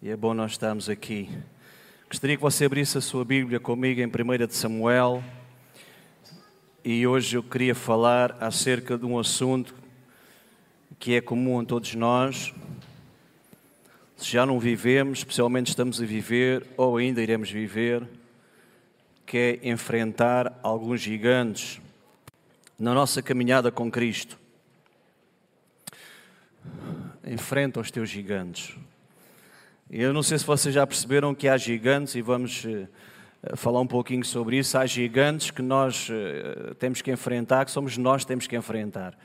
e é bom nós estarmos aqui. Gostaria que você abrisse a sua Bíblia comigo em 1 de Samuel e hoje eu queria falar acerca de um assunto que é comum a todos nós. Se já não vivemos, especialmente estamos a viver ou ainda iremos viver, que é enfrentar alguns gigantes na nossa caminhada com Cristo. Enfrenta os teus gigantes. Eu não sei se vocês já perceberam que há gigantes, e vamos eh, falar um pouquinho sobre isso. Há gigantes que nós eh, temos que enfrentar, que somos nós que temos que enfrentar.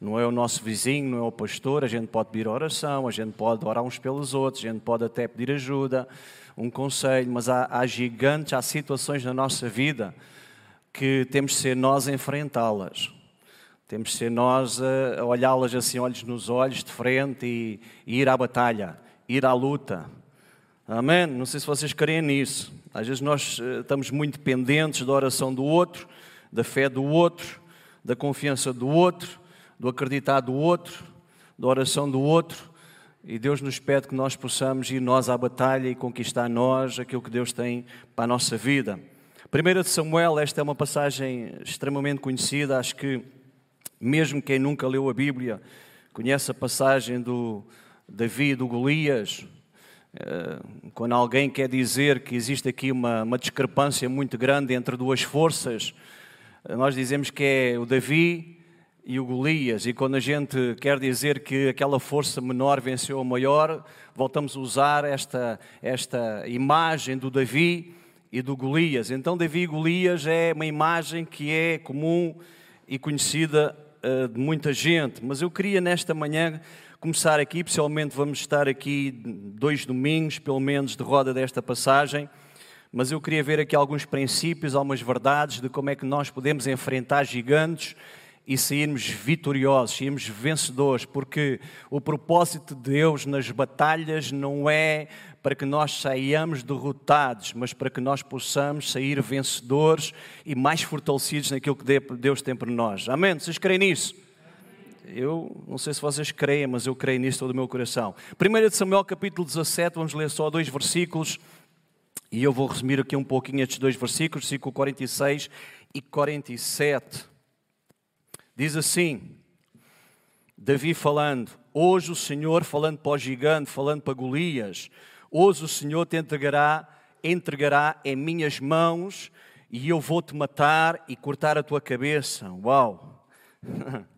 Não é o nosso vizinho, não é o pastor. A gente pode pedir oração, a gente pode orar uns pelos outros, a gente pode até pedir ajuda, um conselho, mas há, há gigantes, há situações na nossa vida que temos de ser nós a enfrentá-las. Temos de ser nós a olhá-las assim, olhos nos olhos, de frente e, e ir à batalha ir à luta. Amém? Não sei se vocês creem nisso. Às vezes nós eh, estamos muito dependentes da oração do outro, da fé do outro, da confiança do outro, do acreditar do outro, da oração do outro. E Deus nos pede que nós possamos ir nós à batalha e conquistar nós aquilo que Deus tem para a nossa vida. Primeira de Samuel, esta é uma passagem extremamente conhecida. Acho que mesmo quem nunca leu a Bíblia conhece a passagem do, Davi do Golias, eh, quando alguém quer dizer que existe aqui uma, uma discrepância muito grande entre duas forças, eh, nós dizemos que é o Davi e o Golias, e quando a gente quer dizer que aquela força menor venceu a maior, voltamos a usar esta, esta imagem do Davi e do Golias. Então, Davi e Golias é uma imagem que é comum e conhecida uh, de muita gente, mas eu queria nesta manhã começar aqui, pessoalmente vamos estar aqui dois domingos, pelo menos, de roda desta passagem, mas eu queria ver aqui alguns princípios, algumas verdades de como é que nós podemos enfrentar gigantes e sairmos vitoriosos, sairmos vencedores, porque o propósito de Deus nas batalhas não é para que nós saiamos derrotados, mas para que nós possamos sair vencedores e mais fortalecidos naquilo que Deus tem para nós. Amém? Vocês creem nisso? Eu não sei se vocês creem, mas eu creio nisso todo o meu coração. 1 Samuel capítulo 17, vamos ler só dois versículos. E eu vou resumir aqui um pouquinho estes dois versículos, versículo 46 e 47. Diz assim, Davi falando, hoje o Senhor, falando para o gigante, falando para Golias, hoje o Senhor te entregará, entregará em minhas mãos e eu vou te matar e cortar a tua cabeça. Uau!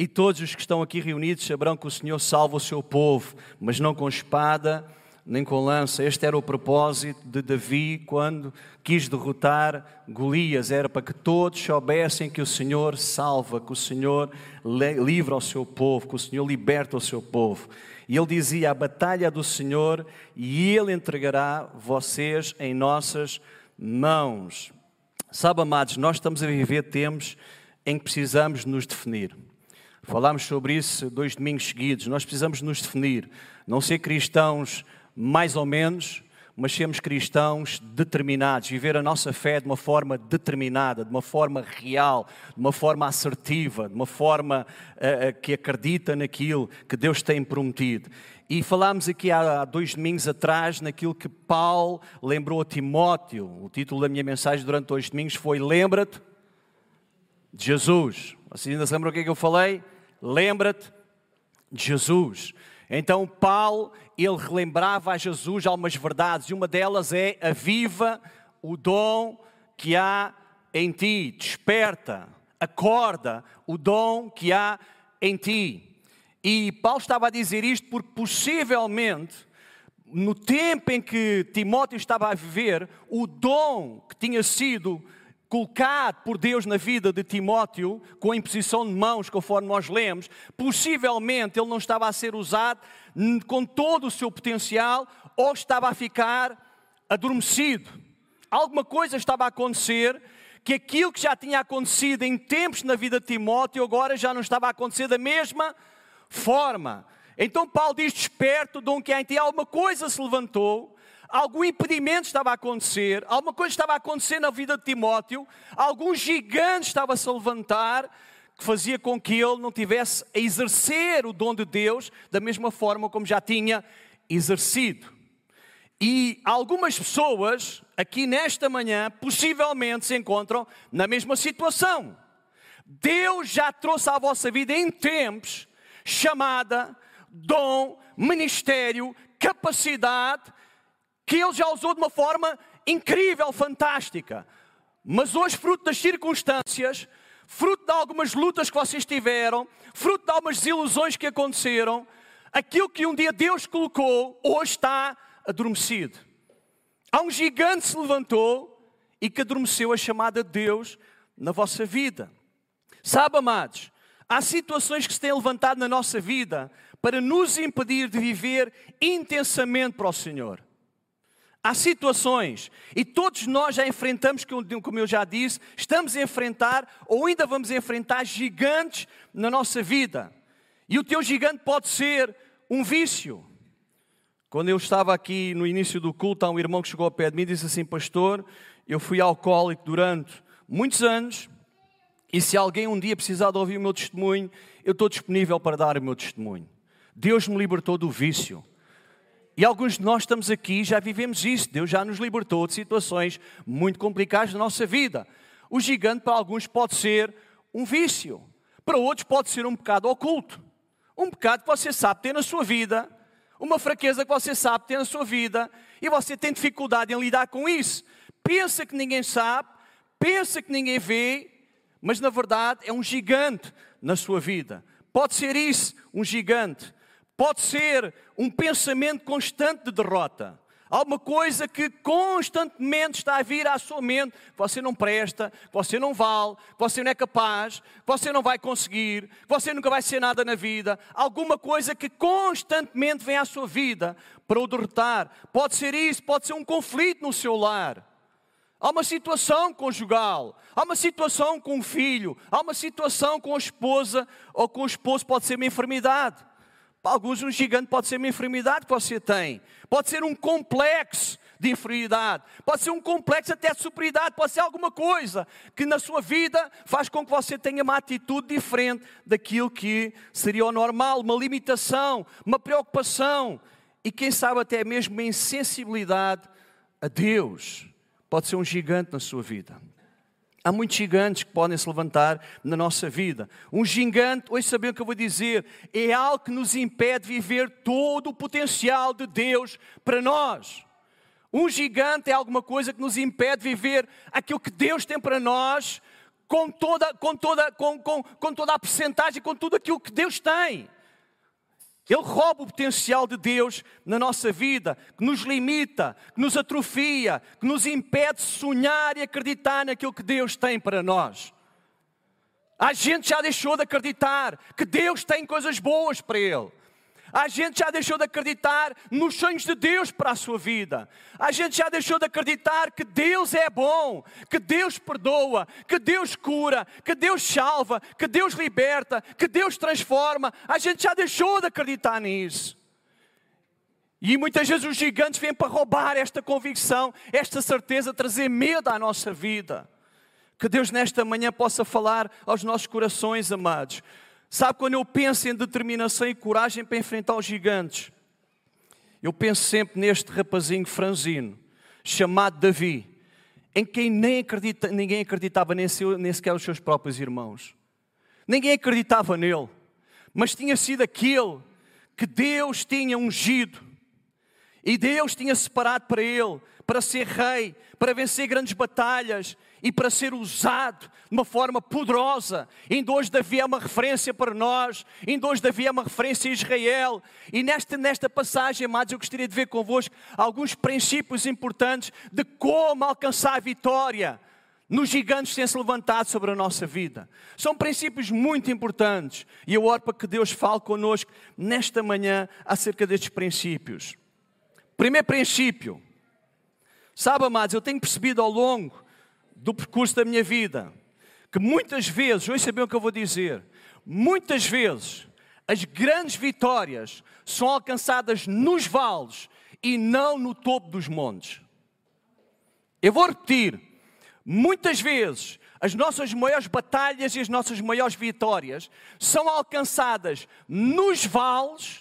E todos os que estão aqui reunidos saberão que o Senhor salva o seu povo, mas não com espada nem com lança. Este era o propósito de Davi quando quis derrotar Golias. Era para que todos soubessem que o Senhor salva, que o Senhor livra o seu povo, que o Senhor liberta o seu povo. E ele dizia: A batalha do Senhor e ele entregará vocês em nossas mãos. Sabe, amados, nós estamos a viver tempos em que precisamos nos definir. Falámos sobre isso dois domingos seguidos. Nós precisamos nos definir, não ser cristãos mais ou menos, mas sermos cristãos determinados, viver a nossa fé de uma forma determinada, de uma forma real, de uma forma assertiva, de uma forma uh, que acredita naquilo que Deus tem prometido. E falámos aqui há dois domingos atrás naquilo que Paulo lembrou a Timóteo. O título da minha mensagem durante dois domingos foi Lembra-te de Jesus. Vocês ainda se o que é que eu falei? Lembra-te de Jesus. Então Paulo, ele relembrava a Jesus algumas verdades, e uma delas é aviva o dom que há em ti, desperta, acorda o dom que há em ti. E Paulo estava a dizer isto porque possivelmente no tempo em que Timóteo estava a viver, o dom que tinha sido colocado por Deus na vida de Timóteo, com a imposição de mãos, conforme nós lemos, possivelmente ele não estava a ser usado com todo o seu potencial ou estava a ficar adormecido. Alguma coisa estava a acontecer que aquilo que já tinha acontecido em tempos na vida de Timóteo agora já não estava a acontecer da mesma forma. Então Paulo diz: Desperto, dom que há em ti, alguma coisa se levantou algum impedimento estava a acontecer, alguma coisa estava a acontecer na vida de Timóteo, algum gigante estava-se a levantar que fazia com que ele não tivesse a exercer o dom de Deus da mesma forma como já tinha exercido. E algumas pessoas aqui nesta manhã possivelmente se encontram na mesma situação. Deus já trouxe à vossa vida em tempos chamada, dom, ministério, capacidade, que Ele já usou de uma forma incrível, fantástica. Mas hoje, fruto das circunstâncias, fruto de algumas lutas que vocês tiveram, fruto de algumas desilusões que aconteceram, aquilo que um dia Deus colocou, hoje está adormecido. Há um gigante que se levantou e que adormeceu a chamada de Deus na vossa vida. Sabe, amados, há situações que se têm levantado na nossa vida para nos impedir de viver intensamente para o Senhor. Há situações, e todos nós já enfrentamos, como eu já disse, estamos a enfrentar ou ainda vamos enfrentar gigantes na nossa vida. E o teu gigante pode ser um vício. Quando eu estava aqui no início do culto, há um irmão que chegou ao pé de mim e disse assim: Pastor, eu fui alcoólico durante muitos anos, e se alguém um dia precisar de ouvir o meu testemunho, eu estou disponível para dar o meu testemunho. Deus me libertou do vício. E alguns de nós estamos aqui já vivemos isso. Deus já nos libertou de situações muito complicadas na nossa vida. O gigante para alguns pode ser um vício, para outros pode ser um pecado oculto. Um pecado que você sabe ter na sua vida, uma fraqueza que você sabe ter na sua vida e você tem dificuldade em lidar com isso. Pensa que ninguém sabe, pensa que ninguém vê, mas na verdade é um gigante na sua vida. Pode ser isso, um gigante. Pode ser um pensamento constante de derrota. Alguma coisa que constantemente está a vir à sua mente, você não presta, você não vale, você não é capaz, você não vai conseguir, você nunca vai ser nada na vida. Alguma coisa que constantemente vem à sua vida para o derrotar. Pode ser isso, pode ser um conflito no seu lar. Há uma situação conjugal, há uma situação com o filho, há uma situação com a esposa ou com o esposo, pode ser uma enfermidade. Para alguns, um gigante pode ser uma enfermidade que você tem, pode ser um complexo de inferioridade, pode ser um complexo até de superioridade, pode ser alguma coisa que na sua vida faz com que você tenha uma atitude diferente daquilo que seria o normal, uma limitação, uma preocupação. E quem sabe até mesmo uma insensibilidade a Deus. Pode ser um gigante na sua vida. Há muitos gigantes que podem se levantar na nossa vida. Um gigante, hoje saber o que eu vou dizer, é algo que nos impede de viver todo o potencial de Deus para nós. Um gigante é alguma coisa que nos impede de viver aquilo que Deus tem para nós com toda, com toda, com, com, com toda a percentagem, com tudo aquilo que Deus tem. Ele rouba o potencial de Deus na nossa vida, que nos limita, que nos atrofia, que nos impede de sonhar e acreditar naquilo que Deus tem para nós. A gente já deixou de acreditar que Deus tem coisas boas para ele. A gente já deixou de acreditar nos sonhos de Deus para a sua vida. A gente já deixou de acreditar que Deus é bom, que Deus perdoa, que Deus cura, que Deus salva, que Deus liberta, que Deus transforma. A gente já deixou de acreditar nisso. E muitas vezes os gigantes vêm para roubar esta convicção, esta certeza, trazer medo à nossa vida. Que Deus nesta manhã possa falar aos nossos corações, amados. Sabe, quando eu penso em determinação e coragem para enfrentar os gigantes, eu penso sempre neste rapazinho franzino, chamado Davi, em quem nem acredita, ninguém acreditava nem, nem sequer os seus próprios irmãos. Ninguém acreditava nele, mas tinha sido aquele que Deus tinha ungido e Deus tinha separado para ele, para ser rei, para vencer grandes batalhas e para ser usado de uma forma poderosa. Ainda hoje Davi é uma referência para nós, ainda hoje Davi é uma referência a Israel. E nesta, nesta passagem, amados, eu gostaria de ver convosco alguns princípios importantes de como alcançar a vitória nos gigantes que têm se levantado sobre a nossa vida. São princípios muito importantes e eu oro para que Deus fale connosco nesta manhã acerca destes princípios. Primeiro princípio, sabe, amados, eu tenho percebido ao longo do percurso da minha vida, que muitas vezes, hoje sabem o que eu vou dizer, muitas vezes as grandes vitórias são alcançadas nos vales e não no topo dos montes. Eu vou repetir, muitas vezes as nossas maiores batalhas e as nossas maiores vitórias são alcançadas nos vales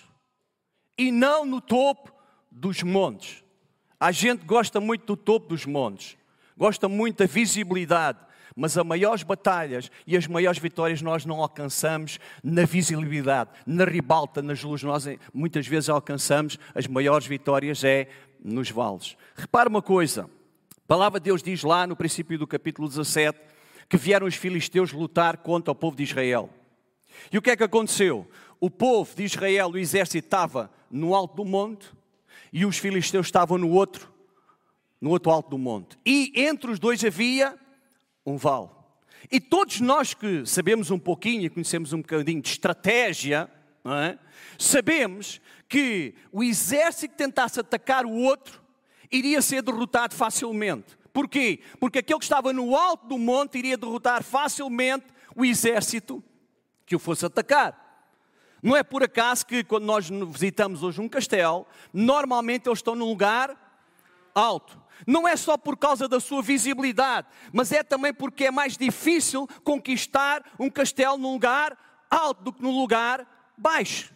e não no topo dos montes. A gente gosta muito do topo dos montes, gosta muito da visibilidade, mas as maiores batalhas e as maiores vitórias nós não alcançamos na visibilidade, na ribalta, nas luzes. Nós muitas vezes alcançamos as maiores vitórias é nos vales. Repara uma coisa, a palavra de Deus diz lá no princípio do capítulo 17 que vieram os filisteus lutar contra o povo de Israel. E o que é que aconteceu? O povo de Israel, o exército estava no alto do monte e os filisteus estavam no outro, no outro alto do monte. E entre os dois havia um vale. E todos nós que sabemos um pouquinho e conhecemos um bocadinho de estratégia, é? sabemos que o exército que tentasse atacar o outro iria ser derrotado facilmente. Porquê? Porque aquele que estava no alto do monte iria derrotar facilmente o exército que o fosse atacar. Não é por acaso que quando nós visitamos hoje um castelo, normalmente eles estão num lugar alto. Não é só por causa da sua visibilidade, mas é também porque é mais difícil conquistar um castelo num lugar alto do que num lugar baixo.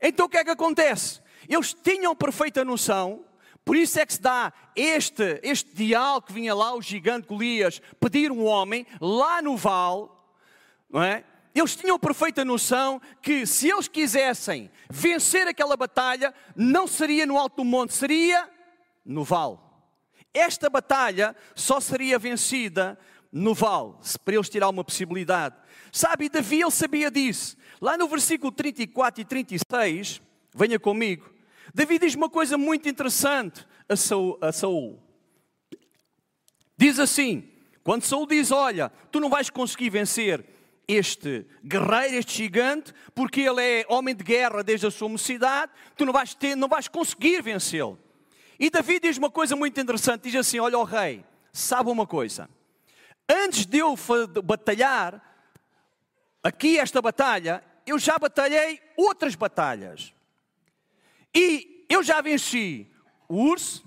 Então o que é que acontece? Eles tinham perfeita noção, por isso é que se dá este, este diálogo que vinha lá, o gigante Golias, pedir um homem lá no vale, não é? eles tinham perfeita noção que se eles quisessem vencer aquela batalha, não seria no alto do monte, seria no vale. Esta batalha só seria vencida no vale, para eles tirar uma possibilidade. Sabe, Davi ele sabia disso. Lá no versículo 34 e 36, venha comigo, Davi diz uma coisa muito interessante a Saul. A Saul. Diz assim: quando Saul diz: Olha, tu não vais conseguir vencer este guerreiro, este gigante, porque ele é homem de guerra desde a sua mocidade, tu não vais, ter, não vais conseguir vencê-lo. E Davi diz uma coisa muito interessante: diz assim: Olha, o rei, sabe uma coisa, antes de eu batalhar aqui esta batalha, eu já batalhei outras batalhas. E eu já venci o urso,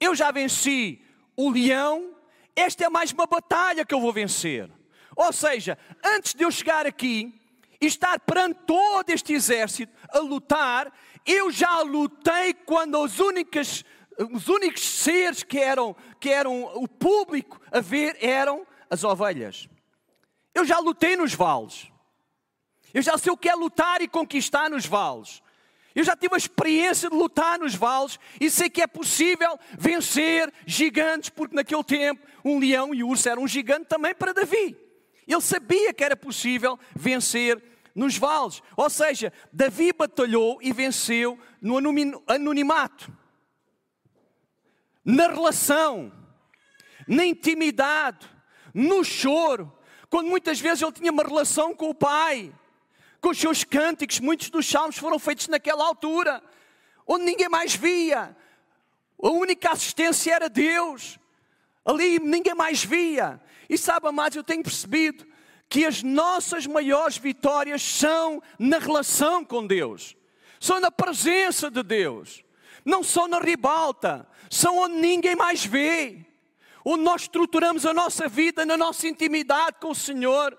eu já venci o leão, esta é mais uma batalha que eu vou vencer. Ou seja, antes de eu chegar aqui e estar perante todo este exército a lutar, eu já lutei quando os únicos, os únicos seres que eram, que eram o público a ver eram as ovelhas. Eu já lutei nos vales. Eu já sei o que é lutar e conquistar nos vales. Eu já tive a experiência de lutar nos vales e sei que é possível vencer gigantes, porque naquele tempo um leão e o urso eram um gigante também para Davi. Ele sabia que era possível vencer nos vales. Ou seja, Davi batalhou e venceu no anonimato, na relação, na intimidade, no choro, quando muitas vezes ele tinha uma relação com o pai, com os seus cânticos, muitos dos salmos foram feitos naquela altura, onde ninguém mais via, a única assistência era Deus, ali ninguém mais via, e sabe, amados, eu tenho percebido que as nossas maiores vitórias são na relação com Deus, são na presença de Deus, não são na ribalta, são onde ninguém mais vê, onde nós estruturamos a nossa vida na nossa intimidade com o Senhor,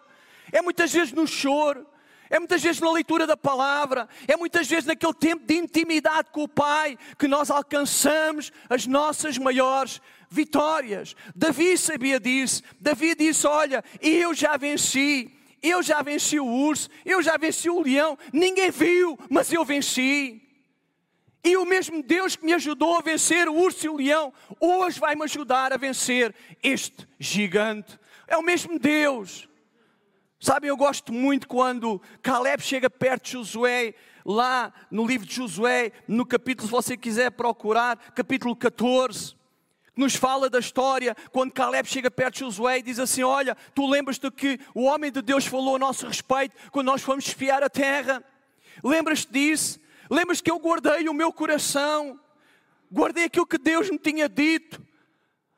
é muitas vezes no choro, é muitas vezes na leitura da palavra, é muitas vezes naquele tempo de intimidade com o Pai que nós alcançamos as nossas maiores vitórias. Davi sabia disso. Davi disse: Olha, eu já venci. Eu já venci o urso, eu já venci o leão, ninguém viu, mas eu venci. E o mesmo Deus que me ajudou a vencer o urso e o leão, hoje vai me ajudar a vencer este gigante. É o mesmo Deus. Sabem, eu gosto muito quando Caleb chega perto de Josué, lá no livro de Josué, no capítulo, se você quiser procurar, capítulo 14, nos fala da história, quando Caleb chega perto de Josué e diz assim: Olha, tu lembras-te que o homem de Deus falou a nosso respeito quando nós fomos espiar a terra? Lembras-te disso? Lembras que eu guardei o meu coração, guardei aquilo que Deus me tinha dito.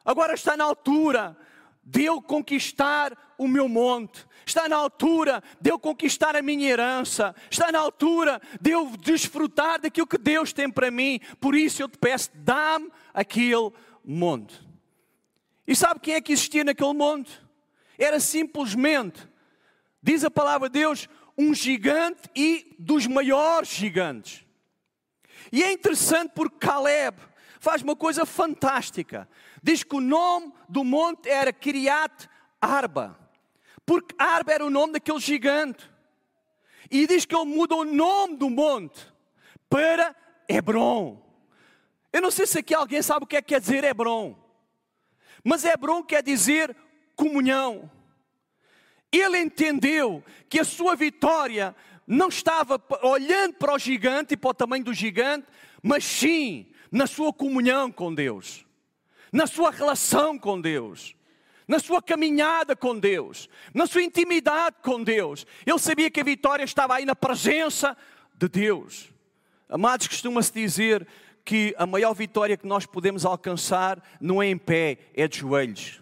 Agora está na altura de eu conquistar o meu monte, está na altura de eu conquistar a minha herança, está na altura de eu desfrutar daquilo que Deus tem para mim. Por isso eu te peço, dá-me aquele monte. E sabe quem é que existia naquele monte? Era simplesmente, diz a palavra de Deus, um gigante e dos maiores gigantes. E é interessante porque Caleb faz uma coisa fantástica. Diz que o nome do monte era Kiriat Arba, porque Arba era o nome daquele gigante. E diz que ele muda o nome do monte para Hebron. Eu não sei se aqui alguém sabe o que é que quer dizer Hebron, mas Hebron quer dizer comunhão. Ele entendeu que a sua vitória não estava olhando para o gigante e para o tamanho do gigante, mas sim na sua comunhão com Deus, na sua relação com Deus, na sua caminhada com Deus, na sua intimidade com Deus. Ele sabia que a vitória estava aí na presença de Deus. Amados, costuma-se dizer que a maior vitória que nós podemos alcançar não é em pé, é de joelhos.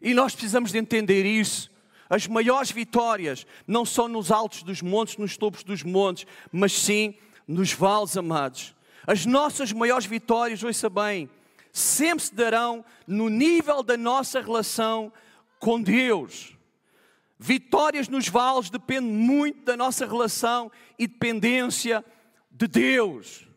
E nós precisamos de entender isso. As maiores vitórias não são nos altos dos montes, nos topos dos montes, mas sim nos vales, amados. As nossas maiores vitórias, ouça bem, sempre se darão no nível da nossa relação com Deus. Vitórias nos vales dependem muito da nossa relação e dependência de Deus.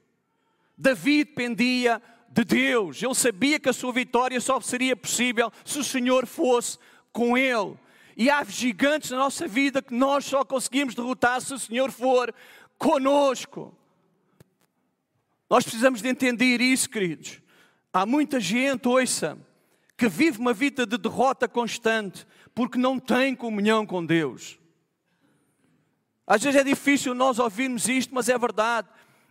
Davi dependia de Deus, ele sabia que a sua vitória só seria possível se o Senhor fosse com ele. E há gigantes na nossa vida que nós só conseguimos derrotar se o Senhor for conosco. Nós precisamos de entender isso, queridos. Há muita gente, ouça, que vive uma vida de derrota constante porque não tem comunhão com Deus. Às vezes é difícil nós ouvirmos isto, mas é verdade.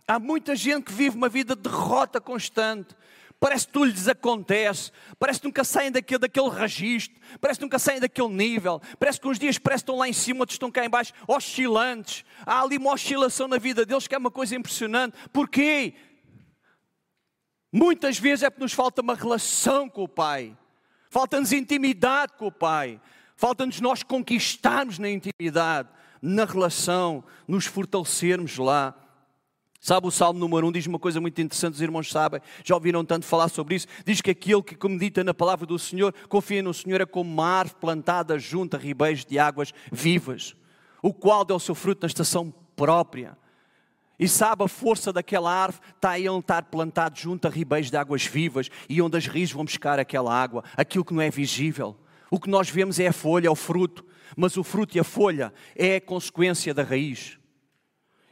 Há muita gente que vive uma vida de derrota constante. Parece que tudo lhes acontece, parece que nunca saem daquele, daquele registro, parece que nunca saem daquele nível, parece que uns dias parece que estão lá em cima, outros estão cá em baixo, oscilantes. Há ali uma oscilação na vida deles que é uma coisa impressionante. Porquê? Muitas vezes é porque nos falta uma relação com o Pai, falta-nos intimidade com o Pai, falta-nos nós conquistarmos na intimidade, na relação, nos fortalecermos lá. Sabe o Salmo número 1 diz uma coisa muito interessante, os irmãos sabem, já ouviram tanto falar sobre isso. Diz que aquele que medita na palavra do Senhor, confia no Senhor, é como uma árvore plantada junto a ribeiros de águas vivas, o qual dá o seu fruto na estação própria. E sabe a força daquela árvore está aí onde estar plantado junto a ribeiros de águas vivas e onde as rios vão buscar aquela água, aquilo que não é visível. O que nós vemos é a folha, é o fruto, mas o fruto e a folha é a consequência da raiz.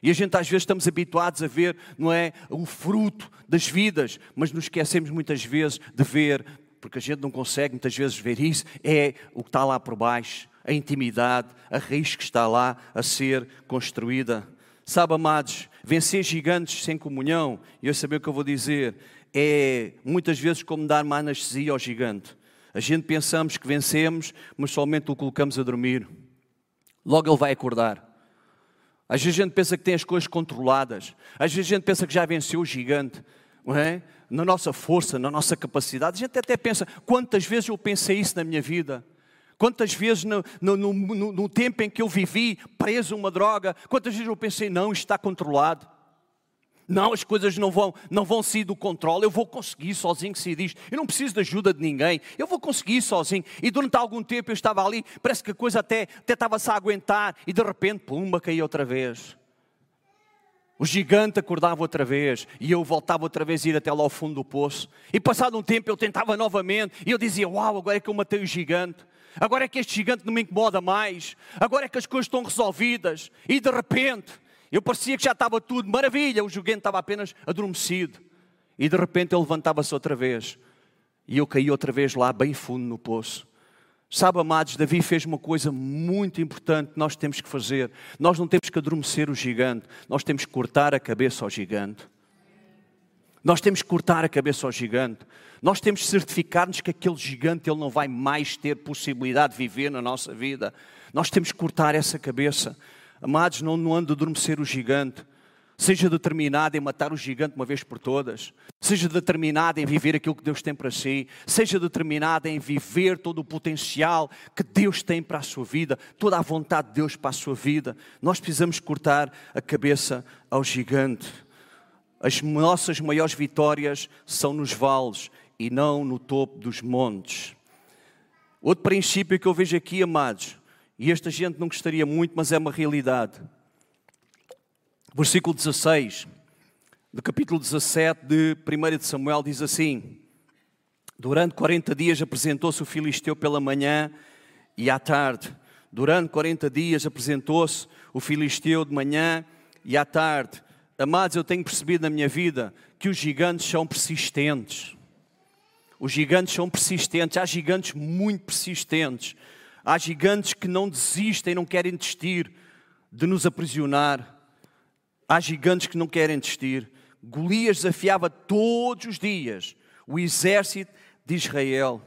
E a gente às vezes estamos habituados a ver, não é, o fruto das vidas, mas nos esquecemos muitas vezes de ver, porque a gente não consegue muitas vezes ver isso, é o que está lá por baixo, a intimidade, a raiz que está lá a ser construída. Sabe, amados, vencer gigantes sem comunhão, e eu saber o que eu vou dizer, é muitas vezes como dar uma anestesia ao gigante. A gente pensamos que vencemos, mas somente o colocamos a dormir. Logo ele vai acordar. Às vezes a gente pensa que tem as coisas controladas. Às vezes a gente pensa que já venceu o gigante. Não é? Na nossa força, na nossa capacidade. A gente até pensa, quantas vezes eu pensei isso na minha vida? Quantas vezes no, no, no, no tempo em que eu vivi preso a uma droga, quantas vezes eu pensei, não, está controlado. Não, as coisas não vão, não vão sair do controle. Eu vou conseguir sozinho, se diz. Eu não preciso de ajuda de ninguém. Eu vou conseguir sozinho. E durante algum tempo eu estava ali, parece que a coisa até, até estava-se a aguentar. E de repente, pumba, caí outra vez. O gigante acordava outra vez e eu voltava outra vez a ir até lá ao fundo do poço. E passado um tempo eu tentava novamente e eu dizia: Uau, agora é que eu matei o gigante. Agora é que este gigante não me incomoda mais. Agora é que as coisas estão resolvidas. E de repente eu parecia que já estava tudo maravilha, o gigante estava apenas adormecido. E de repente ele levantava-se outra vez. E eu caí outra vez lá, bem fundo no poço. Sabe, amados, Davi fez uma coisa muito importante que nós temos que fazer. Nós não temos que adormecer o gigante, nós temos que cortar a cabeça ao gigante. Nós temos que cortar a cabeça ao gigante. Nós temos que certificar-nos que aquele gigante ele não vai mais ter possibilidade de viver na nossa vida. Nós temos que cortar essa cabeça. Amados, não, não ande a adormecer o gigante. Seja determinado em matar o gigante uma vez por todas. Seja determinado em viver aquilo que Deus tem para si. Seja determinado em viver todo o potencial que Deus tem para a sua vida, toda a vontade de Deus para a sua vida. Nós precisamos cortar a cabeça ao gigante. As nossas maiores vitórias são nos vales e não no topo dos montes. Outro princípio que eu vejo aqui, amados, e esta gente não gostaria muito, mas é uma realidade. Versículo 16. do capítulo 17 de 1 de Samuel, diz assim: Durante 40 dias apresentou-se o filisteu pela manhã e à tarde. Durante 40 dias apresentou-se o filisteu de manhã e à tarde. Amados, eu tenho percebido na minha vida que os gigantes são persistentes. Os gigantes são persistentes. Há gigantes muito persistentes. Há gigantes que não desistem, não querem desistir de nos aprisionar. Há gigantes que não querem desistir. Golias desafiava todos os dias o exército de Israel.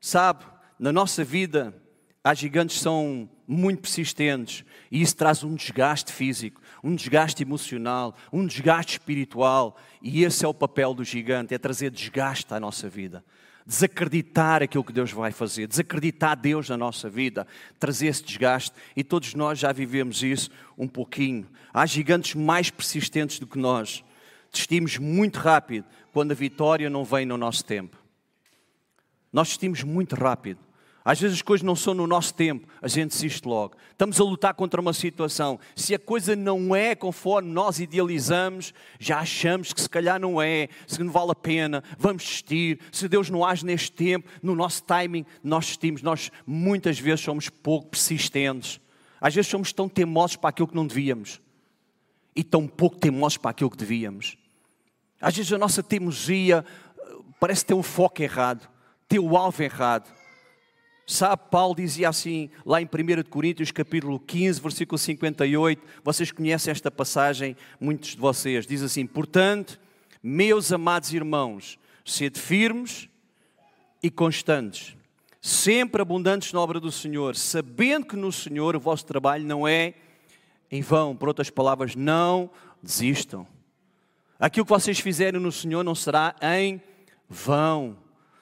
Sabe, na nossa vida, há gigantes que são muito persistentes e isso traz um desgaste físico, um desgaste emocional, um desgaste espiritual. E esse é o papel do gigante: é trazer desgaste à nossa vida desacreditar aquilo que Deus vai fazer, desacreditar Deus na nossa vida, trazer esse desgaste, e todos nós já vivemos isso um pouquinho. Há gigantes mais persistentes do que nós. Desistimos muito rápido quando a vitória não vem no nosso tempo. Nós desistimos muito rápido. Às vezes as coisas não são no nosso tempo, a gente desiste logo. Estamos a lutar contra uma situação. Se a coisa não é conforme nós idealizamos, já achamos que se calhar não é, se não vale a pena, vamos desistir. Se Deus não age neste tempo, no nosso timing, nós desistimos. Nós muitas vezes somos pouco persistentes. Às vezes somos tão teimosos para aquilo que não devíamos e tão pouco teimosos para aquilo que devíamos. Às vezes a nossa teimosia eh, parece ter um foco errado, ter o alvo errado. Sabe, Paulo dizia assim, lá em 1 Coríntios, capítulo 15, versículo 58, vocês conhecem esta passagem, muitos de vocês, diz assim: Portanto, meus amados irmãos, sede firmes e constantes, sempre abundantes na obra do Senhor, sabendo que no Senhor o vosso trabalho não é em vão. Por outras palavras, não desistam. Aquilo que vocês fizerem no Senhor não será em vão.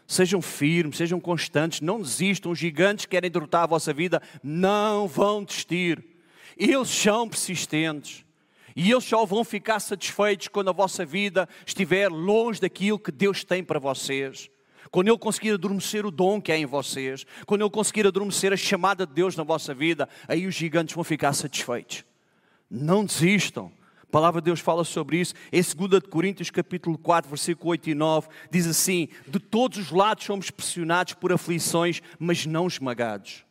Sejam firmes, sejam constantes, não desistam. Os gigantes que querem derrotar a vossa vida não vão desistir. Eles são persistentes. E eles só vão ficar satisfeitos quando a vossa vida estiver longe daquilo que Deus tem para vocês. Quando Ele conseguir adormecer o dom que é em vocês, quando Ele conseguir adormecer a chamada de Deus na vossa vida, aí os gigantes vão ficar satisfeitos. Não desistam. A palavra de Deus fala sobre isso. Em 2 Coríntios capítulo 4, versículo 8 e 9, diz assim: De todos os lados somos pressionados por aflições, mas não esmagados.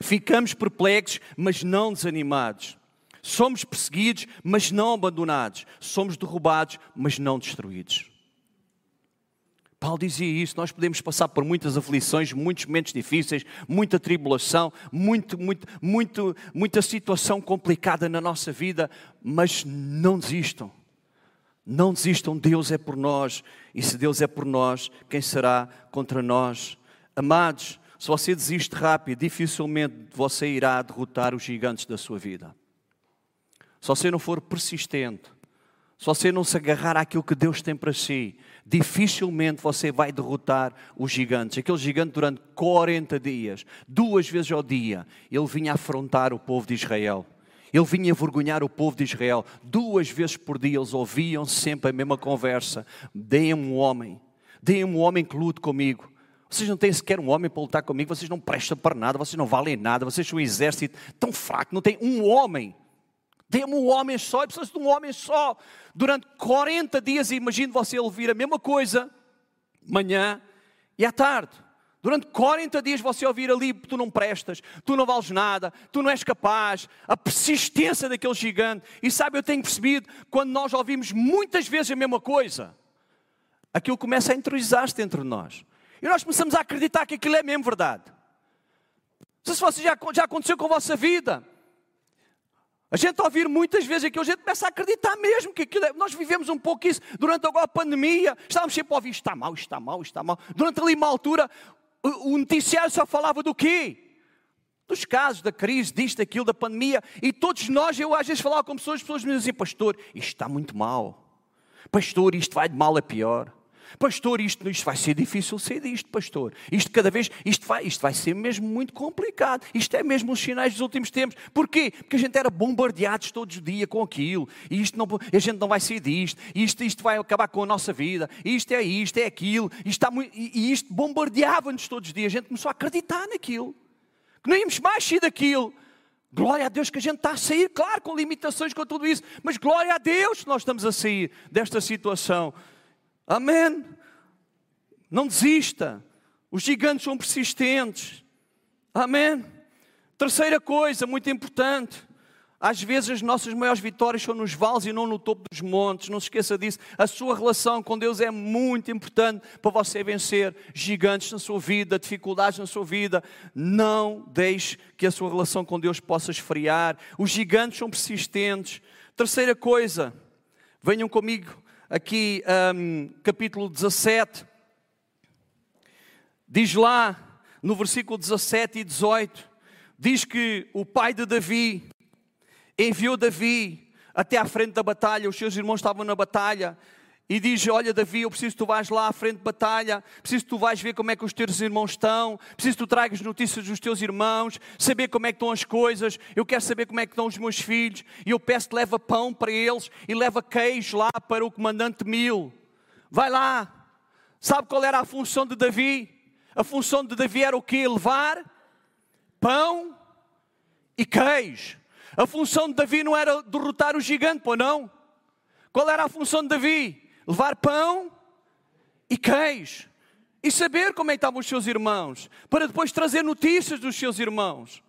Ficamos perplexos, mas não desanimados. Somos perseguidos, mas não abandonados. Somos derrubados, mas não destruídos. Paulo dizia isso, nós podemos passar por muitas aflições, muitos momentos difíceis, muita tribulação, muito, muito, muito, muita situação complicada na nossa vida, mas não desistam. Não desistam, Deus é por nós, e se Deus é por nós, quem será contra nós? Amados, se você desiste rápido, dificilmente você irá derrotar os gigantes da sua vida. Se você não for persistente, se você não se agarrar àquilo que Deus tem para si, dificilmente você vai derrotar os gigantes. Aquele gigante durante 40 dias, duas vezes ao dia, ele vinha afrontar o povo de Israel. Ele vinha envergonhar o povo de Israel. Duas vezes por dia eles ouviam sempre a mesma conversa. Deem-me um homem. Deem-me um homem que lute comigo. Vocês não têm sequer um homem para lutar comigo. Vocês não prestam para nada. Vocês não valem nada. Vocês são um exército tão fraco. Não tem um homem temos um homem só e precisa de um homem só. Durante 40 dias, imagine você ouvir a mesma coisa, manhã e à tarde. Durante 40 dias você ouvir ali, tu não prestas, tu não vales nada, tu não és capaz, a persistência daquele gigante. E sabe, eu tenho percebido, quando nós ouvimos muitas vezes a mesma coisa, aquilo começa a interiorizar-se entre nós. E nós começamos a acreditar que aquilo é mesmo verdade. Não sei se você já, já aconteceu com a vossa vida. A gente ouvir muitas vezes aquilo, a gente começa a acreditar mesmo que aquilo é, nós vivemos um pouco isso durante agora a pandemia, estávamos sempre a ouvir, está mal, está mal, está mal. Durante ali uma altura, o, noticiário só falava do quê? Dos casos, da crise, disto, daquilo, da pandemia, e todos nós, eu às vezes falava com pessoas, as pessoas me diziam, pastor, isto está muito mal. Pastor, isto vai de mal a pior. Pastor, isto, isto vai ser difícil ser disto, pastor. Isto cada vez, isto vai, isto vai ser mesmo muito complicado. Isto é mesmo os sinais dos últimos tempos. Porquê? Porque a gente era bombardeados todos os dias com aquilo. E isto não, a gente não vai ser disto. Isto, isto vai acabar com a nossa vida. Isto é isto, é aquilo. Isto está muito, e isto bombardeava-nos todos os dias. A gente começou a acreditar naquilo. Que não íamos mais sair daquilo. Glória a Deus que a gente está a sair, claro, com limitações, com tudo isso, mas glória a Deus que nós estamos a sair desta situação. Amém. Não desista. Os gigantes são persistentes. Amém. Terceira coisa, muito importante. Às vezes as nossas maiores vitórias são nos vales e não no topo dos montes. Não se esqueça disso. A sua relação com Deus é muito importante para você vencer gigantes na sua vida, dificuldades na sua vida. Não deixe que a sua relação com Deus possa esfriar. Os gigantes são persistentes. Terceira coisa, venham comigo aqui, um, capítulo 17. Diz lá, no versículo 17 e 18, diz que o pai de Davi enviou Davi até à frente da batalha, os seus irmãos estavam na batalha, e diz: Olha, Davi, eu preciso que tu vais lá à frente de batalha, preciso que tu vais ver como é que os teus irmãos estão, preciso que tu tragas notícias dos teus irmãos, saber como é que estão as coisas, eu quero saber como é que estão os meus filhos, e eu peço que leva pão para eles e leva queijo lá para o comandante Mil. Vai lá. Sabe qual era a função de Davi? A função de Davi era o quê? Levar pão e queijo. A função de Davi não era derrotar o gigante, pô, não. Qual era a função de Davi? Levar pão e queijo. E saber como é estavam os seus irmãos. Para depois trazer notícias dos seus irmãos.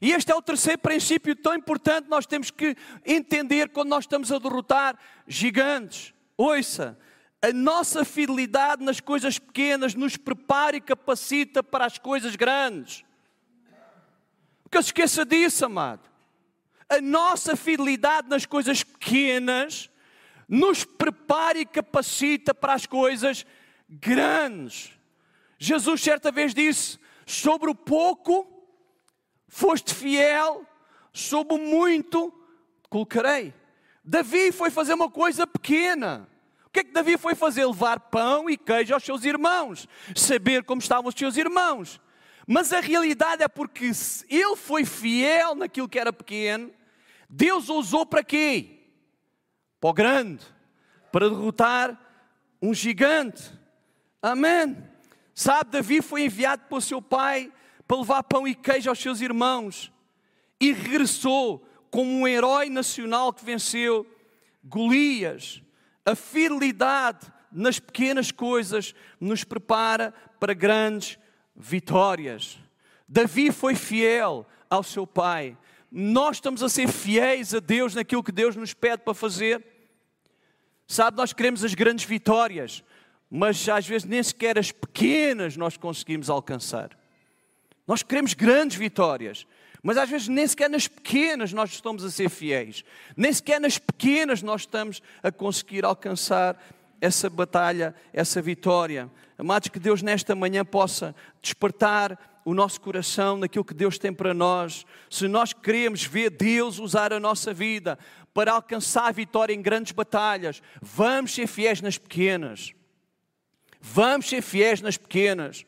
E este é o terceiro princípio tão importante nós temos que entender quando nós estamos a derrotar gigantes. Ouça, a nossa fidelidade nas coisas pequenas nos prepara e capacita para as coisas grandes. Porque se esqueça disso, amado a nossa fidelidade nas coisas pequenas nos prepara e capacita para as coisas grandes. Jesus certa vez disse: Sobre o pouco foste fiel, sobre o muito colocarei. Davi foi fazer uma coisa pequena. O que é que Davi foi fazer? Levar pão e queijo aos seus irmãos, saber como estavam os seus irmãos. Mas a realidade é porque ele foi fiel naquilo que era pequeno, Deus usou para quê? Para o grande, para derrotar um gigante. Amém. Sabe, Davi foi enviado pelo seu pai para levar pão e queijo aos seus irmãos e regressou como um herói nacional que venceu Golias. A fidelidade nas pequenas coisas nos prepara para grandes vitórias. Davi foi fiel ao seu pai nós estamos a ser fiéis a Deus naquilo que Deus nos pede para fazer. Sabe, nós queremos as grandes vitórias, mas às vezes nem sequer as pequenas nós conseguimos alcançar. Nós queremos grandes vitórias, mas às vezes nem sequer nas pequenas nós estamos a ser fiéis, nem sequer nas pequenas nós estamos a conseguir alcançar essa batalha, essa vitória. Amados, que Deus nesta manhã possa despertar o nosso coração naquilo que Deus tem para nós, se nós queremos ver Deus usar a nossa vida para alcançar a vitória em grandes batalhas, vamos ser fiéis nas pequenas. Vamos ser fiéis nas pequenas.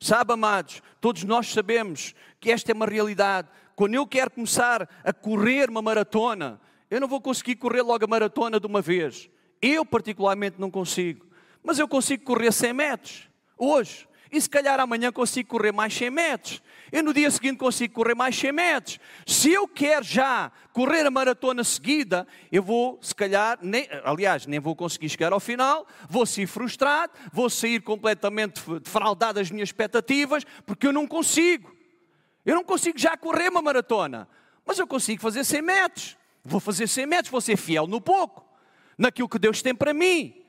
Sabe, amados, todos nós sabemos que esta é uma realidade. Quando eu quero começar a correr uma maratona, eu não vou conseguir correr logo a maratona de uma vez. Eu, particularmente, não consigo. Mas eu consigo correr 100 metros hoje. E se calhar amanhã consigo correr mais 100 metros. E no dia seguinte consigo correr mais 100 metros. Se eu quero já correr a maratona seguida, eu vou, se calhar, nem, aliás, nem vou conseguir chegar ao final, vou sair frustrado, vou sair completamente defraudado das minhas expectativas, porque eu não consigo. Eu não consigo já correr uma maratona, mas eu consigo fazer 100 metros. Vou fazer 100 metros, vou ser fiel no pouco, naquilo que Deus tem para mim.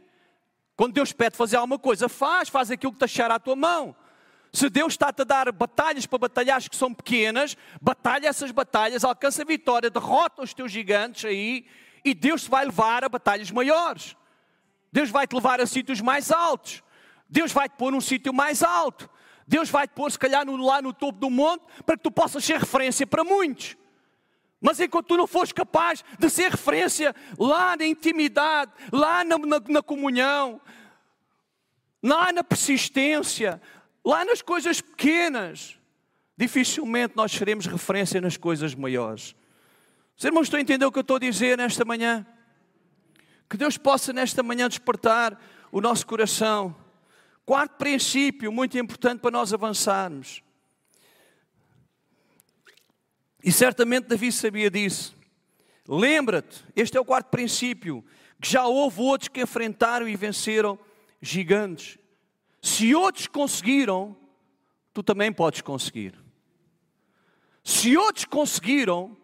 Quando Deus pede fazer alguma coisa, faz, faz aquilo que te achar à tua mão. Se Deus está-te a dar batalhas para batalhar que são pequenas, batalha essas batalhas, alcança a vitória, derrota os teus gigantes aí e Deus te vai levar a batalhas maiores. Deus vai te levar a sítios mais altos. Deus vai te pôr num sítio mais alto. Deus vai te pôr, se calhar, lá no topo do monte para que tu possas ser referência para muitos. Mas enquanto tu não fores capaz de ser referência lá na intimidade, lá na, na, na comunhão, lá na persistência, lá nas coisas pequenas, dificilmente nós seremos referência nas coisas maiores. Os irmãos estão a entender o que eu estou a dizer nesta manhã? Que Deus possa nesta manhã despertar o nosso coração. Quarto princípio, muito importante para nós avançarmos. E certamente Davi sabia disso. Lembra-te, este é o quarto princípio, que já houve outros que enfrentaram e venceram gigantes. Se outros conseguiram, tu também podes conseguir. Se outros conseguiram,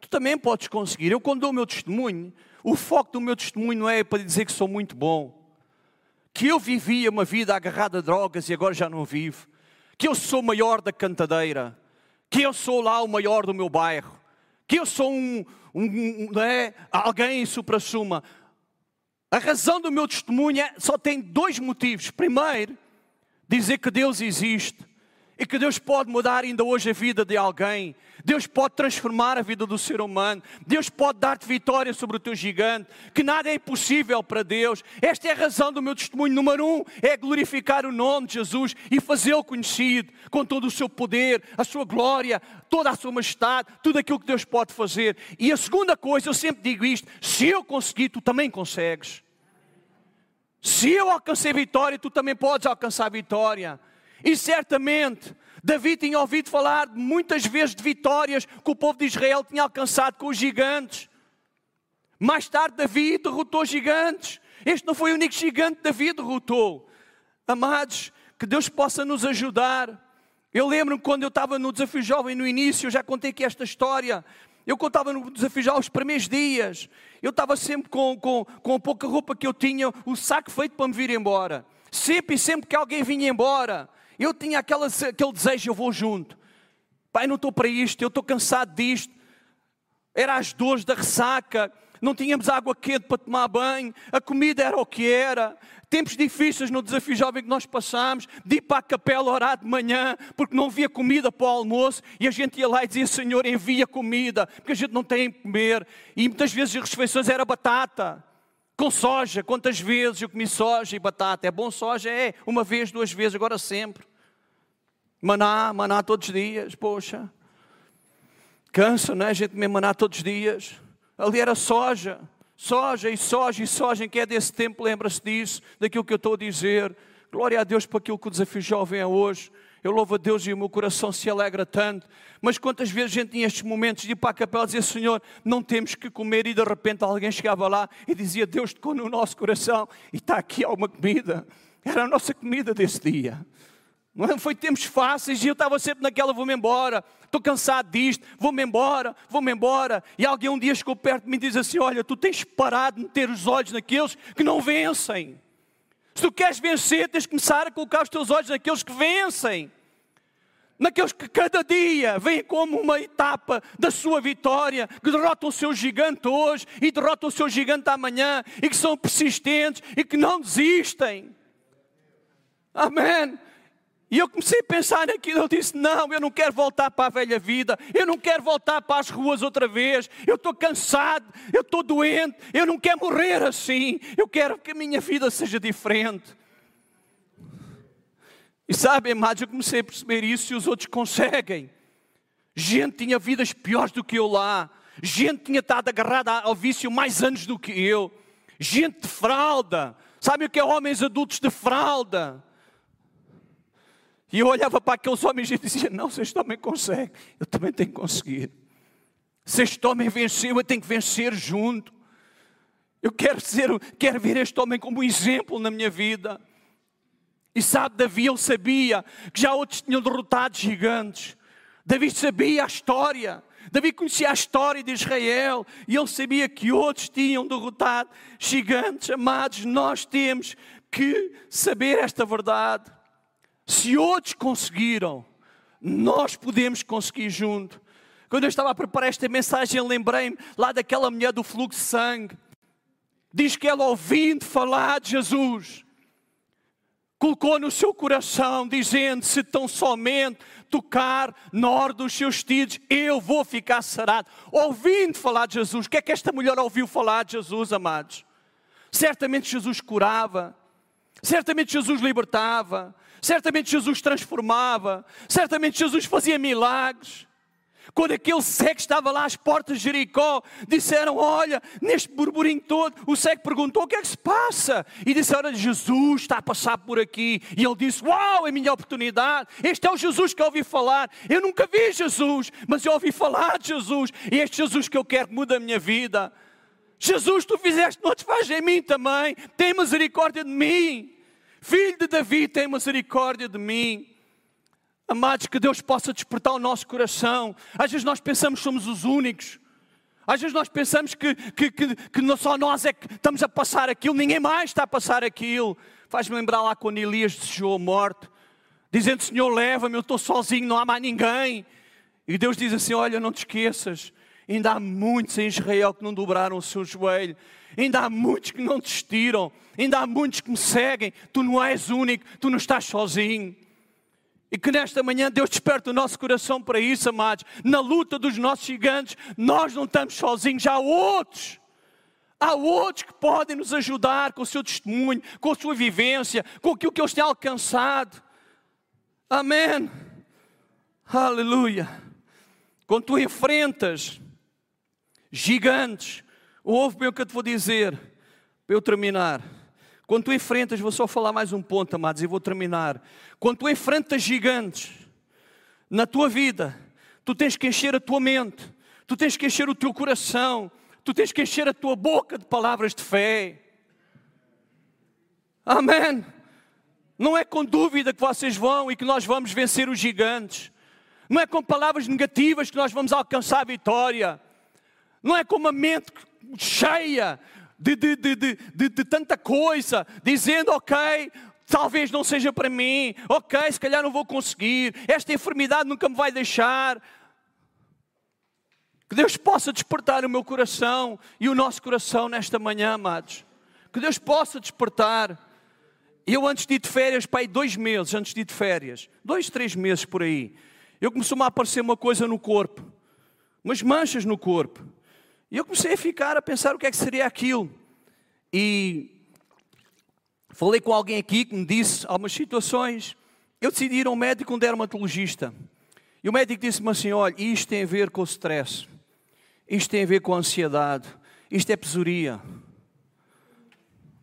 tu também podes conseguir. Eu, quando dou o meu testemunho, o foco do meu testemunho não é para dizer que sou muito bom, que eu vivia uma vida agarrada a drogas e agora já não vivo, que eu sou maior da cantadeira, que eu sou lá o maior do meu bairro, que eu sou um, um, um é, alguém em supra-suma. A razão do meu testemunho é, só tem dois motivos. Primeiro, dizer que Deus existe e que Deus pode mudar ainda hoje a vida de alguém. Deus pode transformar a vida do ser humano. Deus pode dar-te vitória sobre o teu gigante. Que nada é impossível para Deus. Esta é a razão do meu testemunho. Número um é glorificar o nome de Jesus e fazê-lo conhecido com todo o seu poder, a sua glória, toda a sua majestade, tudo aquilo que Deus pode fazer. E a segunda coisa, eu sempre digo isto: se eu conseguir, tu também consegues. Se eu alcancei vitória, tu também podes alcançar vitória. E certamente Davi tinha ouvido falar muitas vezes de vitórias que o povo de Israel tinha alcançado com os gigantes. Mais tarde, Davi derrotou gigantes. Este não foi o único gigante que Davi derrotou. Amados, que Deus possa nos ajudar. Eu lembro-me quando eu estava no Desafio Jovem no início, eu já contei aqui esta história. Eu contava no Desafio já os primeiros dias. Eu estava sempre com, com, com a pouca roupa que eu tinha, o saco feito para me vir embora. Sempre e sempre que alguém vinha embora, eu tinha aquela, aquele desejo, eu vou junto. Pai, não estou para isto, eu estou cansado disto. Era as dores da ressaca, não tínhamos água quente para tomar banho, a comida era o que era. Tempos difíceis no desafio jovem que nós passámos, de ir para a capela orar de manhã, porque não havia comida para o almoço, e a gente ia lá e dizia: Senhor, envia comida, porque a gente não tem a comer. E muitas vezes as refeições era batata com soja. Quantas vezes eu comi soja e batata? É bom soja? É, uma vez, duas vezes, agora sempre. Maná, maná todos os dias, poxa. Cansa, não é? A gente comer maná todos os dias. Ali era soja, soja e soja e soja. Quem é desse tempo lembra-se disso, daquilo que eu estou a dizer. Glória a Deus por aquilo que o desafio jovem é hoje. Eu louvo a Deus e o meu coração se alegra tanto. Mas quantas vezes a gente tinha estes momentos de ir para a capela e dizer, Senhor, não temos que comer, e de repente alguém chegava lá e dizia, Deus tocou no nosso coração e está aqui alguma comida. Era a nossa comida desse dia. Não foi tempos fáceis e eu estava sempre naquela, vou-me embora, estou cansado disto, vou-me embora, vou-me embora. E alguém um dia chegou perto de mim e diz assim: Olha, tu tens parado de meter os olhos naqueles que não vencem. Se tu queres vencer, tens de começar a colocar os teus olhos naqueles que vencem. Naqueles que cada dia vêm como uma etapa da sua vitória, que derrotam o seu gigante hoje e derrotam o seu gigante amanhã, e que são persistentes e que não desistem. Amém. E eu comecei a pensar naquilo, eu disse: não, eu não quero voltar para a velha vida, eu não quero voltar para as ruas outra vez, eu estou cansado, eu estou doente, eu não quero morrer assim, eu quero que a minha vida seja diferente. E sabe, amados, eu comecei a perceber isso e os outros conseguem. Gente tinha vidas piores do que eu lá, gente tinha estado agarrada ao vício mais anos do que eu, gente de fralda, sabe o que é homens adultos de fralda? E eu olhava para aqueles homens e dizia: Não, se este homem consegue, eu também tenho que conseguir. Se este homem venceu, eu tenho que vencer junto. Eu quero, ser, quero ver este homem como um exemplo na minha vida. E sabe, Davi, ele sabia que já outros tinham derrotado gigantes. Davi sabia a história. Davi conhecia a história de Israel e ele sabia que outros tinham derrotado gigantes. Amados, nós temos que saber esta verdade. Se outros conseguiram, nós podemos conseguir junto. Quando eu estava a preparar esta mensagem, lembrei-me lá daquela mulher do fluxo de sangue. Diz que ela, ouvindo falar de Jesus, colocou no seu coração, dizendo: Se tão somente tocar na hora dos seus tidos, eu vou ficar sarado. Ouvindo falar de Jesus, o que é que esta mulher ouviu falar de Jesus, amados? Certamente Jesus curava, certamente Jesus libertava, Certamente Jesus transformava, certamente Jesus fazia milagres. Quando aquele cego estava lá às portas de Jericó, disseram: Olha, neste burburinho todo, o cego perguntou: O que é que se passa? E disseram: Jesus está a passar por aqui. E ele disse: Uau, é a minha oportunidade. Este é o Jesus que eu ouvi falar. Eu nunca vi Jesus, mas eu ouvi falar de Jesus. E este Jesus que eu quero que mude a minha vida. Jesus, tu fizeste, não te faz em mim também. Tem misericórdia de mim. Filho de Davi, tem misericórdia de mim. Amados, que Deus possa despertar o nosso coração. Às vezes nós pensamos que somos os únicos. Às vezes nós pensamos que, que, que, que só nós é que estamos a passar aquilo, ninguém mais está a passar aquilo. Faz-me lembrar lá quando Elias desejou a morte, dizendo: Senhor, leva-me, eu estou sozinho, não há mais ninguém. E Deus diz assim: Olha, não te esqueças, ainda há muitos em Israel que não dobraram o seu joelho, ainda há muitos que não desistiram, ainda há muitos que me seguem. Tu não és único, tu não estás sozinho. E que nesta manhã Deus desperta o nosso coração para isso, amados. Na luta dos nossos gigantes, nós não estamos sozinhos, há outros. Há outros que podem nos ajudar com o seu testemunho, com a sua vivência, com aquilo que eles têm alcançado. Amém. Aleluia. Quando tu enfrentas gigantes, ouve bem o que eu te vou dizer, para eu terminar. Quando tu enfrentas, vou só falar mais um ponto, amados, e vou terminar. Quando tu enfrentas gigantes na tua vida, tu tens que encher a tua mente, tu tens que encher o teu coração, tu tens que encher a tua boca de palavras de fé. Amém. Não é com dúvida que vocês vão e que nós vamos vencer os gigantes. Não é com palavras negativas que nós vamos alcançar a vitória. Não é com uma mente cheia de, de, de, de, de tanta coisa, dizendo: Ok, talvez não seja para mim, ok, se calhar não vou conseguir, esta enfermidade nunca me vai deixar. Que Deus possa despertar o meu coração e o nosso coração nesta manhã, amados. Que Deus possa despertar. Eu, antes de ir de férias, pai, dois meses antes de ir de férias, dois, três meses por aí, eu começou-me a aparecer uma coisa no corpo, umas manchas no corpo. E eu comecei a ficar a pensar o que é que seria aquilo. E falei com alguém aqui que me disse algumas situações. Eu decidi ir a um médico, um dermatologista. E o médico disse-me assim: olha, isto tem a ver com o stress, isto tem a ver com a ansiedade, isto é pesoria.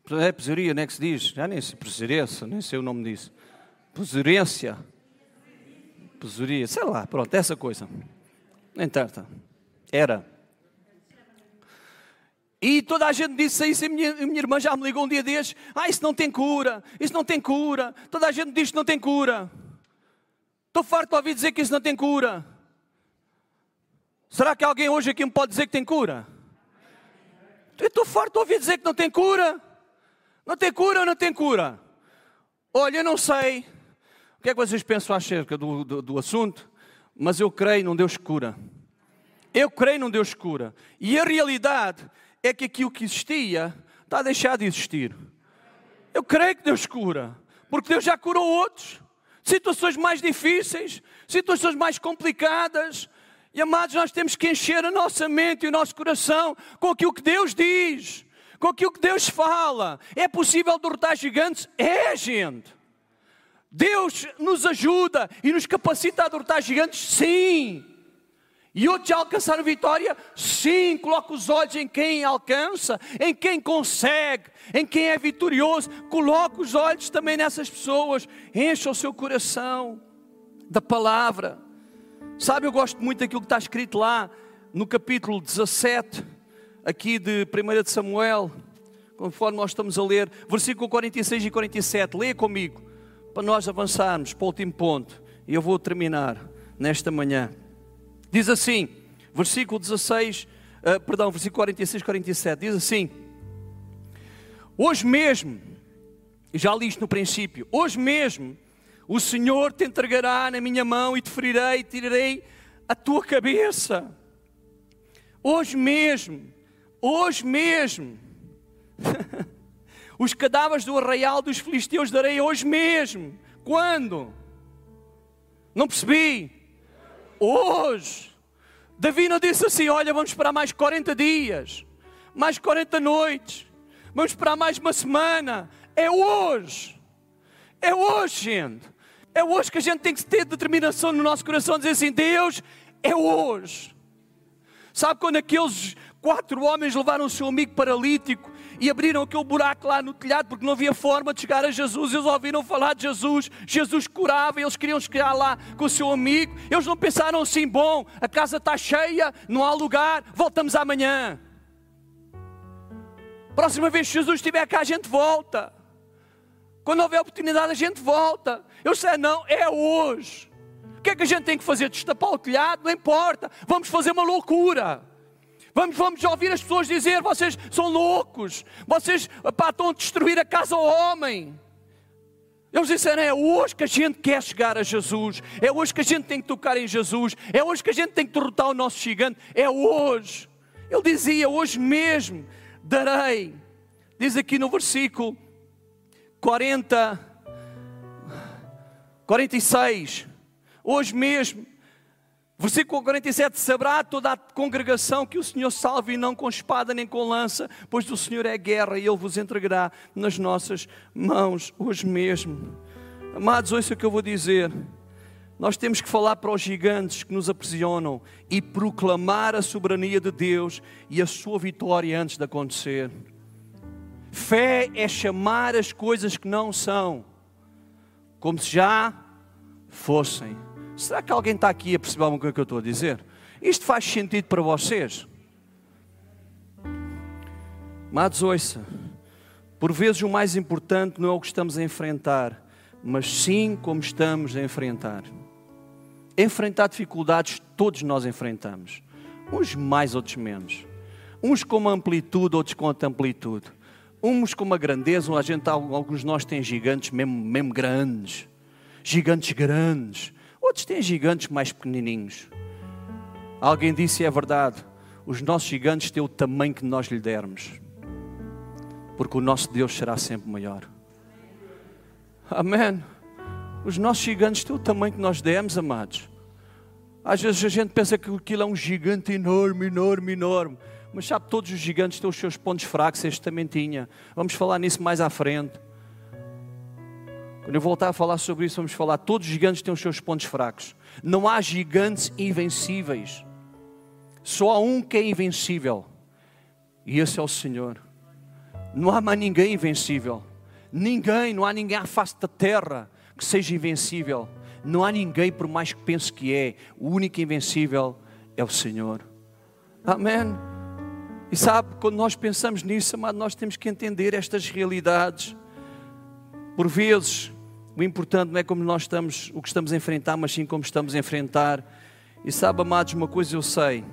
É pesoria, não é que se diz? Já nem sei, pesorência, nem sei o nome disso. Pesorência. Pesoria, sei lá, pronto, essa coisa. Nem tanto. Era. E toda a gente disse isso, e minha, minha irmã já me ligou um dia desses, ah, isso não tem cura, isso não tem cura. Toda a gente diz que não tem cura. Estou farto de ouvir dizer que isso não tem cura. Será que alguém hoje aqui me pode dizer que tem cura? Eu estou farto de ouvir dizer que não tem cura. Não tem cura ou não tem cura? Olha, eu não sei o que é que vocês pensam acerca do, do, do assunto, mas eu creio num Deus que cura. Eu creio num Deus que cura. E a realidade é que aquilo que existia está a deixar de existir. Eu creio que Deus cura, porque Deus já curou outros. Situações mais difíceis, situações mais complicadas. E amados, nós temos que encher a nossa mente e o nosso coração com aquilo que Deus diz, com aquilo que Deus fala. É possível derrotar gigantes? É, gente. Deus nos ajuda e nos capacita a derrotar gigantes? Sim. E outros já alcançaram vitória? Sim, coloca os olhos em quem alcança, em quem consegue, em quem é vitorioso. Coloca os olhos também nessas pessoas. Encha o seu coração da palavra. Sabe, eu gosto muito daquilo que está escrito lá no capítulo 17, aqui de 1 de Samuel, conforme nós estamos a ler, versículo 46 e 47. Leia comigo, para nós avançarmos para o último ponto. E eu vou terminar nesta manhã. Diz assim, versículo 16, uh, eh, perdão, versículo 46, 47, diz assim: Hoje mesmo, já li isto no princípio, hoje mesmo o Senhor te entregará na minha mão e te ferirei e tirarei a tua cabeça. Hoje mesmo, hoje mesmo, os cadáveres do arraial dos filisteus darei hoje mesmo. Quando? Não percebi hoje. Davi não disse assim: olha, vamos esperar mais 40 dias, mais 40 noites, vamos esperar mais uma semana. É hoje. É hoje, gente. É hoje que a gente tem que ter determinação no nosso coração, dizer assim: Deus, é hoje. Sabe quando aqueles quatro homens levaram o seu amigo paralítico e abriram aquele buraco lá no telhado porque não havia forma de chegar a Jesus. Eles ouviram falar de Jesus, Jesus curava, eles queriam chegar lá com o seu amigo. Eles não pensaram assim: bom, a casa está cheia, não há lugar, voltamos amanhã. Próxima vez que Jesus estiver cá, a gente volta. Quando houver oportunidade, a gente volta. Eu sei, não, é hoje. O que é que a gente tem que fazer? Destapar o telhado? Não importa. Vamos fazer uma loucura. Vamos, vamos ouvir as pessoas dizer: vocês são loucos, vocês pá, estão a destruir a casa ao homem. Eles disseram: é hoje que a gente quer chegar a Jesus, é hoje que a gente tem que tocar em Jesus, é hoje que a gente tem que derrotar o nosso gigante, é hoje. Ele dizia: hoje mesmo darei. Diz aqui no versículo 40, 46, hoje mesmo Versículo 47: Saberá toda a congregação que o Senhor salve, e não com espada nem com lança, pois do Senhor é guerra, e Ele vos entregará nas nossas mãos hoje mesmo. Amados, ouça o que eu vou dizer. Nós temos que falar para os gigantes que nos aprisionam e proclamar a soberania de Deus e a sua vitória antes de acontecer. Fé é chamar as coisas que não são, como se já fossem. Será que alguém está aqui a perceber alguma coisa que eu estou a dizer? Isto faz sentido para vocês? Amados, ouça. Por vezes o mais importante não é o que estamos a enfrentar, mas sim como estamos a enfrentar. Enfrentar dificuldades todos nós enfrentamos. Uns mais, outros menos. Uns com uma amplitude, outros com outra amplitude. Uns com uma grandeza, a gente, alguns de nós têm gigantes mesmo, mesmo grandes. Gigantes grandes Outros têm gigantes mais pequenininhos. Alguém disse, e é verdade, os nossos gigantes têm o tamanho que nós lhe dermos. Porque o nosso Deus será sempre maior. Amém. Os nossos gigantes têm o tamanho que nós demos, amados. Às vezes a gente pensa que aquilo é um gigante enorme, enorme, enorme. Mas sabe, todos os gigantes têm os seus pontos fracos, este também tinha. Vamos falar nisso mais à frente. Quando eu voltar a falar sobre isso, vamos falar. Todos os gigantes têm os seus pontos fracos. Não há gigantes invencíveis. Só há um que é invencível. E esse é o Senhor. Não há mais ninguém invencível. Ninguém, não há ninguém à face da terra que seja invencível. Não há ninguém, por mais que pense que é. O único invencível é o Senhor. Amém. E sabe, quando nós pensamos nisso, amado, nós temos que entender estas realidades. Por vezes, o importante não é como nós estamos, o que estamos a enfrentar, mas sim como estamos a enfrentar. E sabe, amados, uma coisa eu sei: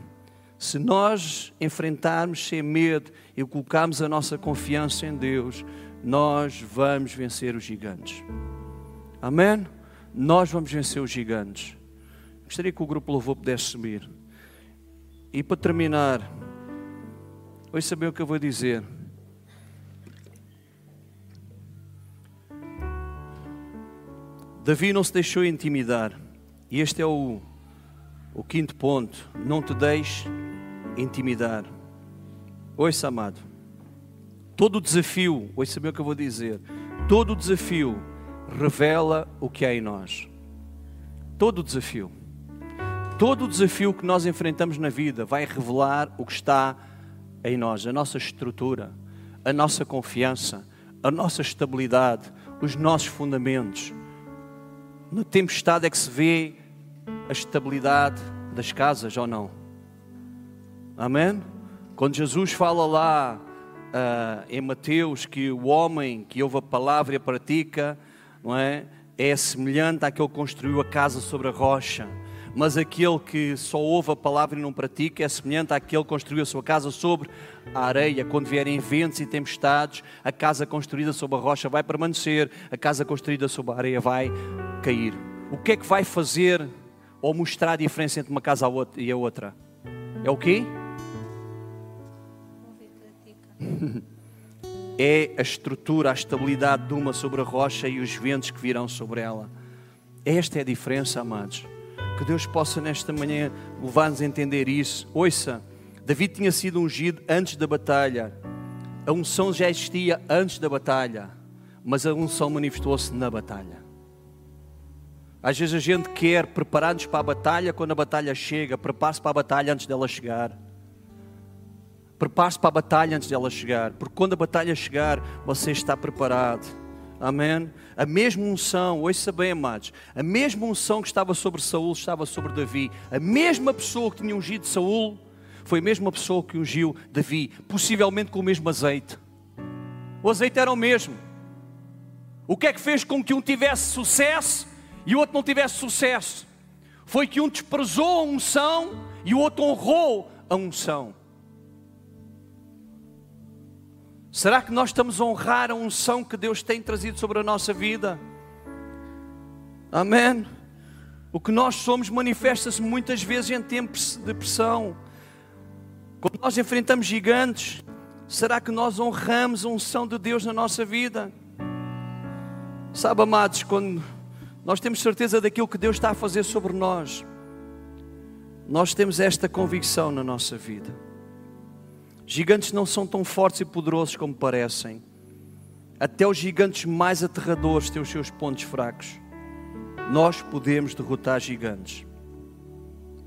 se nós enfrentarmos sem medo e colocarmos a nossa confiança em Deus, nós vamos vencer os gigantes. Amém? Nós vamos vencer os gigantes. Gostaria que o grupo louvor pudesse subir. E para terminar, hoje saber o que eu vou dizer. Davi não se deixou intimidar. E este é o, o quinto ponto. Não te deixes intimidar. Ouça, amado. Todo desafio, ouça saber o que eu vou dizer. Todo desafio revela o que há em nós. Todo desafio. Todo desafio que nós enfrentamos na vida vai revelar o que está em nós, a nossa estrutura, a nossa confiança, a nossa estabilidade, os nossos fundamentos. Na tempestade é que se vê a estabilidade das casas ou não? Amém? Quando Jesus fala lá uh, em Mateus que o homem que ouve a palavra e a pratica, não é? É semelhante àquele que construiu a casa sobre a rocha. Mas aquele que só ouve a palavra e não pratica é semelhante àquele que construiu a sua casa sobre a areia. Quando vierem ventos e tempestades, a casa construída sobre a rocha vai permanecer, a casa construída sobre a areia vai cair. O que é que vai fazer ou mostrar a diferença entre uma casa e a outra? É o quê? É a estrutura, a estabilidade de uma sobre a rocha e os ventos que virão sobre ela. Esta é a diferença, amados. Que Deus possa nesta manhã levar-nos a entender isso. Ouça, David tinha sido ungido antes da batalha. A unção já existia antes da batalha, mas a unção manifestou-se na batalha. Às vezes a gente quer preparar-nos para a batalha quando a batalha chega. Prepare-se para a batalha antes dela chegar. Prepare-se para a batalha antes dela chegar. Porque quando a batalha chegar, você está preparado. Amém? A mesma unção, ouça bem, amados, a mesma unção que estava sobre Saul estava sobre Davi. A mesma pessoa que tinha ungido Saul foi a mesma pessoa que ungiu Davi, possivelmente com o mesmo azeite. O azeite era o mesmo. O que é que fez com que um tivesse sucesso e o outro não tivesse sucesso? Foi que um desprezou a unção e o outro honrou a unção. Será que nós estamos a honrar a unção que Deus tem trazido sobre a nossa vida? Amém. O que nós somos manifesta-se muitas vezes em tempos de pressão. Quando nós enfrentamos gigantes, será que nós honramos a unção de Deus na nossa vida? Sabe, amados, quando nós temos certeza daquilo que Deus está a fazer sobre nós, nós temos esta convicção na nossa vida. Gigantes não são tão fortes e poderosos como parecem. Até os gigantes mais aterradores têm os seus pontos fracos. Nós podemos derrotar gigantes.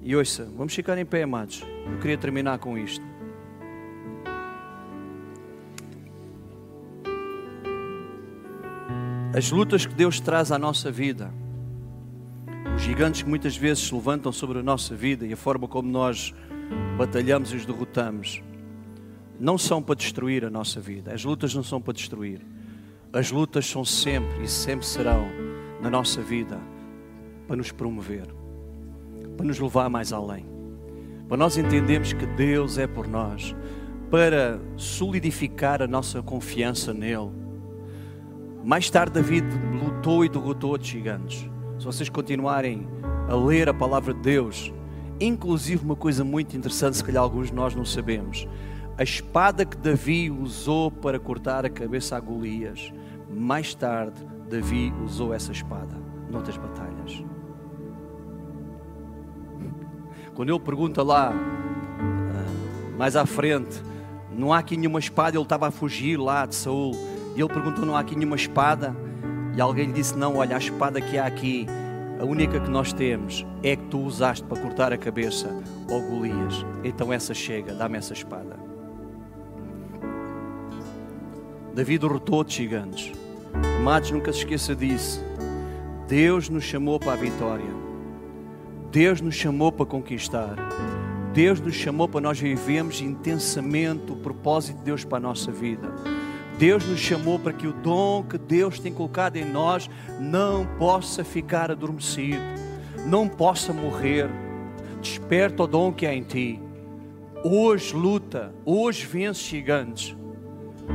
E ouça, vamos ficar em pé, amados. Eu queria terminar com isto. As lutas que Deus traz à nossa vida, os gigantes que muitas vezes se levantam sobre a nossa vida e a forma como nós batalhamos e os derrotamos, não são para destruir a nossa vida. As lutas não são para destruir. As lutas são sempre e sempre serão na nossa vida para nos promover para nos levar mais além. Para nós entendermos que Deus é por nós, para solidificar a nossa confiança nele. Mais tarde, David lutou e derrotou os gigantes. Se vocês continuarem a ler a palavra de Deus, inclusive uma coisa muito interessante, se calhar alguns de nós não sabemos. A espada que Davi usou para cortar a cabeça a Golias, mais tarde, Davi usou essa espada noutras batalhas. Quando ele pergunta lá, ah, mais à frente, não há aqui nenhuma espada, ele estava a fugir lá de Saul. E ele perguntou: não há aqui nenhuma espada? E alguém lhe disse: não, olha, a espada que há aqui, a única que nós temos, é que tu usaste para cortar a cabeça ao Golias. Então essa chega, dá-me essa espada. Davi derrotou gigantes. Amados, nunca se esqueça disso. Deus nos chamou para a vitória. Deus nos chamou para conquistar. Deus nos chamou para nós vivermos intensamente o propósito de Deus para a nossa vida. Deus nos chamou para que o dom que Deus tem colocado em nós não possa ficar adormecido, não possa morrer. Desperta o dom que há em ti. Hoje luta, hoje vence gigantes,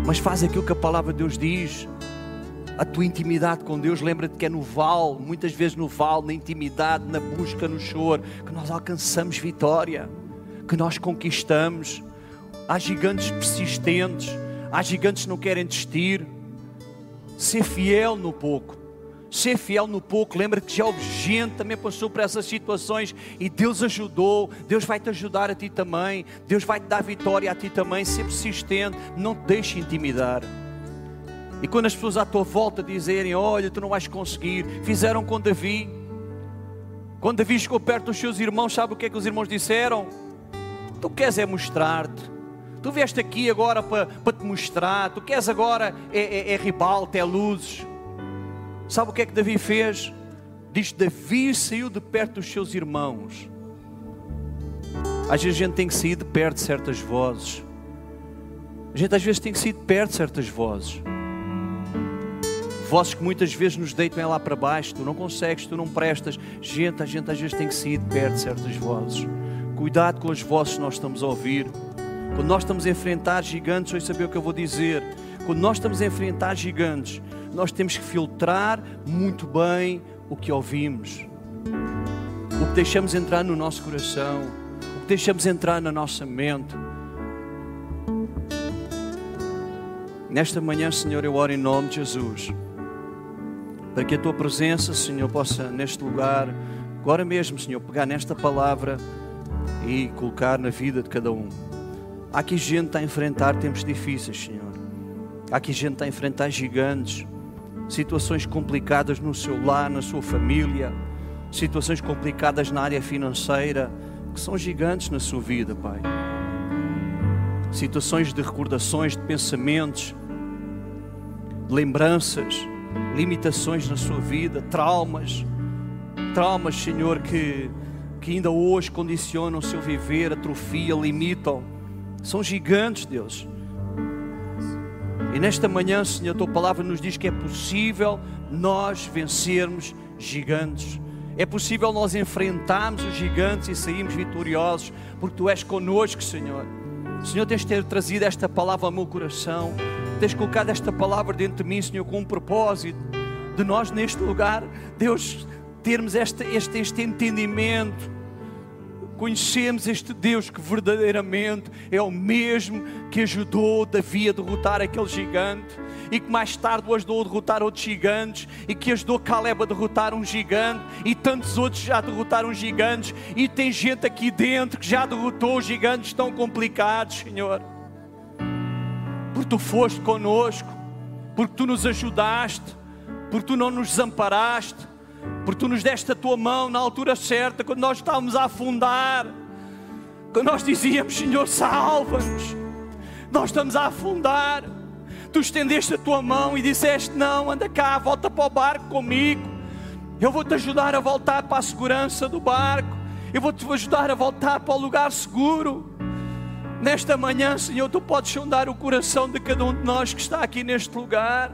mas faz aquilo que a palavra de Deus diz a tua intimidade com Deus. Lembra-te que é no val, muitas vezes no val, na intimidade, na busca, no choro, que nós alcançamos vitória, que nós conquistamos. Há gigantes persistentes, há gigantes que não querem desistir. Ser fiel no pouco. Ser fiel no pouco, lembra-te que já houve gente também passou por essas situações e Deus ajudou, Deus vai te ajudar a ti também, Deus vai te dar vitória a ti também. Ser persistente, não te deixe intimidar. E quando as pessoas à tua volta dizerem: Olha, tu não vais conseguir, fizeram com Davi. Quando Davi chegou perto dos seus irmãos, sabe o que é que os irmãos disseram? Tu queres é mostrar-te. Tu vieste aqui agora para, para te mostrar. Tu queres agora é, é, é ribalta, é luzes. Sabe o que é que Davi fez? Diz: Davi saiu de perto dos seus irmãos. Às vezes a gente tem que sair de perto de certas vozes. A gente às vezes tem que sair de perto de certas vozes. Vozes que muitas vezes nos deitam lá para baixo, tu não consegues, tu não prestas. Gente, a gente às vezes tem que sair de perto de certas vozes. Cuidado com as vozes que nós estamos a ouvir. Quando nós estamos a enfrentar gigantes, vais saber o que eu vou dizer. Quando nós estamos a enfrentar gigantes, nós temos que filtrar muito bem o que ouvimos, o que deixamos entrar no nosso coração, o que deixamos entrar na nossa mente. Nesta manhã, Senhor, eu oro em nome de Jesus para que a tua presença, Senhor, possa neste lugar, agora mesmo, Senhor, pegar nesta palavra e colocar na vida de cada um. Há aqui gente a enfrentar tempos difíceis, Senhor. Há aqui gente a enfrentar gigantes, situações complicadas no seu lar, na sua família. situações complicadas na área financeira, que são gigantes na sua vida, Pai. Situações de recordações, de pensamentos, lembranças, limitações na sua vida, traumas, traumas, Senhor, que, que ainda hoje condicionam o seu viver, atrofiam, limitam. São gigantes, Deus. E nesta manhã, Senhor, a tua palavra nos diz que é possível nós vencermos gigantes. É possível nós enfrentarmos os gigantes e sairmos vitoriosos, porque tu és conosco, Senhor. Senhor, tens ter trazido esta palavra ao meu coração, tens colocado esta palavra dentro de mim, Senhor, com um propósito de nós neste lugar, Deus, termos este, este, este entendimento conhecemos este Deus que verdadeiramente é o mesmo que ajudou Davi a derrotar aquele gigante e que mais tarde o ajudou a derrotar outros gigantes e que ajudou Caleb a derrotar um gigante e tantos outros já derrotaram gigantes e tem gente aqui dentro que já derrotou gigantes tão complicados, Senhor. Porque tu foste conosco, porque tu nos ajudaste, porque tu não nos desamparaste porque tu nos deste a tua mão na altura certa, quando nós estávamos a afundar, quando nós dizíamos, Senhor, salva-nos, nós estamos a afundar. Tu estendeste a tua mão e disseste: Não, anda cá, volta para o barco comigo. Eu vou-te ajudar a voltar para a segurança do barco. Eu vou-te ajudar a voltar para o lugar seguro. Nesta manhã, Senhor, tu podes sondar o coração de cada um de nós que está aqui neste lugar,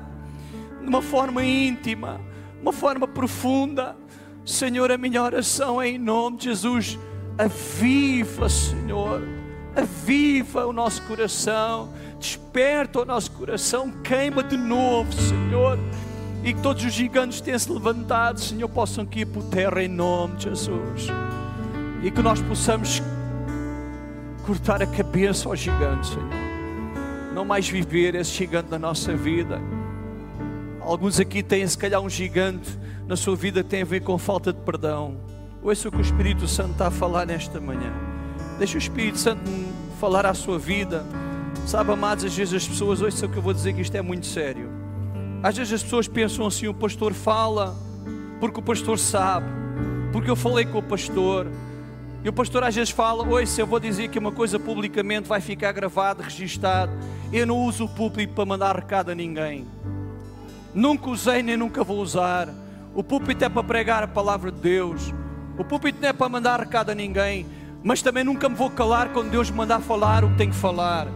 de uma forma íntima uma forma profunda. Senhor, a minha oração é em nome de Jesus. Aviva, Senhor, aviva o nosso coração, desperta o nosso coração, queima de novo, Senhor. E que todos os gigantes tenham se levantado, Senhor, possam cair por terra em nome de Jesus. E que nós possamos cortar a cabeça aos gigantes, Senhor. Não mais viver esse gigante na nossa vida Alguns aqui têm, se calhar, um gigante na sua vida que tem a ver com falta de perdão. Ouça o que o Espírito Santo está a falar nesta manhã. Deixa o Espírito Santo falar à sua vida. Sabe, amados, às vezes as pessoas, ouça o que eu vou dizer, que isto é muito sério. Às vezes as pessoas pensam assim: o pastor fala porque o pastor sabe, porque eu falei com o pastor. E o pastor às vezes fala: Oi, eu vou dizer que uma coisa publicamente vai ficar gravado, registado, eu não uso o público para mandar recado a ninguém. Nunca usei nem nunca vou usar. O púlpito é para pregar a palavra de Deus. O púlpito não é para mandar recado a ninguém. Mas também nunca me vou calar quando Deus me mandar falar o que tenho que falar.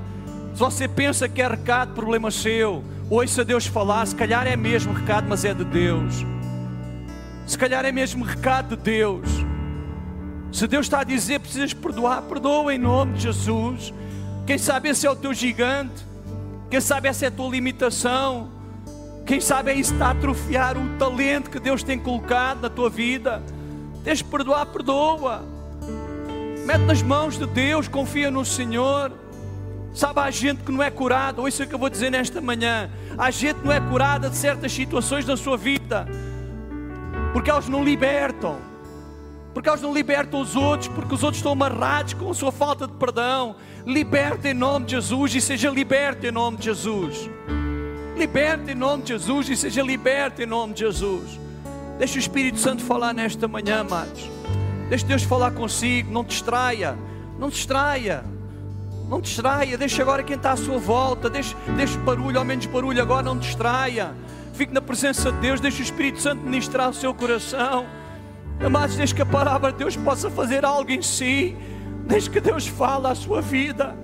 Se você pensa que é recado, problema seu. Ouça Deus falar, se calhar é mesmo recado, mas é de Deus. Se calhar é mesmo recado de Deus. Se Deus está a dizer precisas perdoar, perdoa em nome de Jesus. Quem sabe esse é o teu gigante. Quem sabe essa é a tua limitação. Quem sabe é isso está a atrofiar o talento que Deus tem colocado na tua vida. Tens de perdoar, perdoa. Mete nas mãos de Deus, confia no Senhor. Sabe, há gente que não é curada, ou isso é que eu vou dizer nesta manhã. Há gente que não é curada de certas situações da sua vida, porque elas não libertam, porque elas não libertam os outros, porque os outros estão amarrados com a sua falta de perdão. Liberta em nome de Jesus e seja liberto em nome de Jesus. Liberta em nome de Jesus e seja liberto em nome de Jesus. Deixa o Espírito Santo falar nesta manhã, amados. Deixa Deus falar consigo. Não distraia. Não distraia. Não distraia. Deixa agora quem está à sua volta. Deixa, deixa barulho, ao menos barulho agora. Não distraia. Fique na presença de Deus. Deixa o Espírito Santo ministrar o seu coração. Amados, deixa que a palavra de Deus possa fazer algo em si. Deixa que Deus fale à sua vida.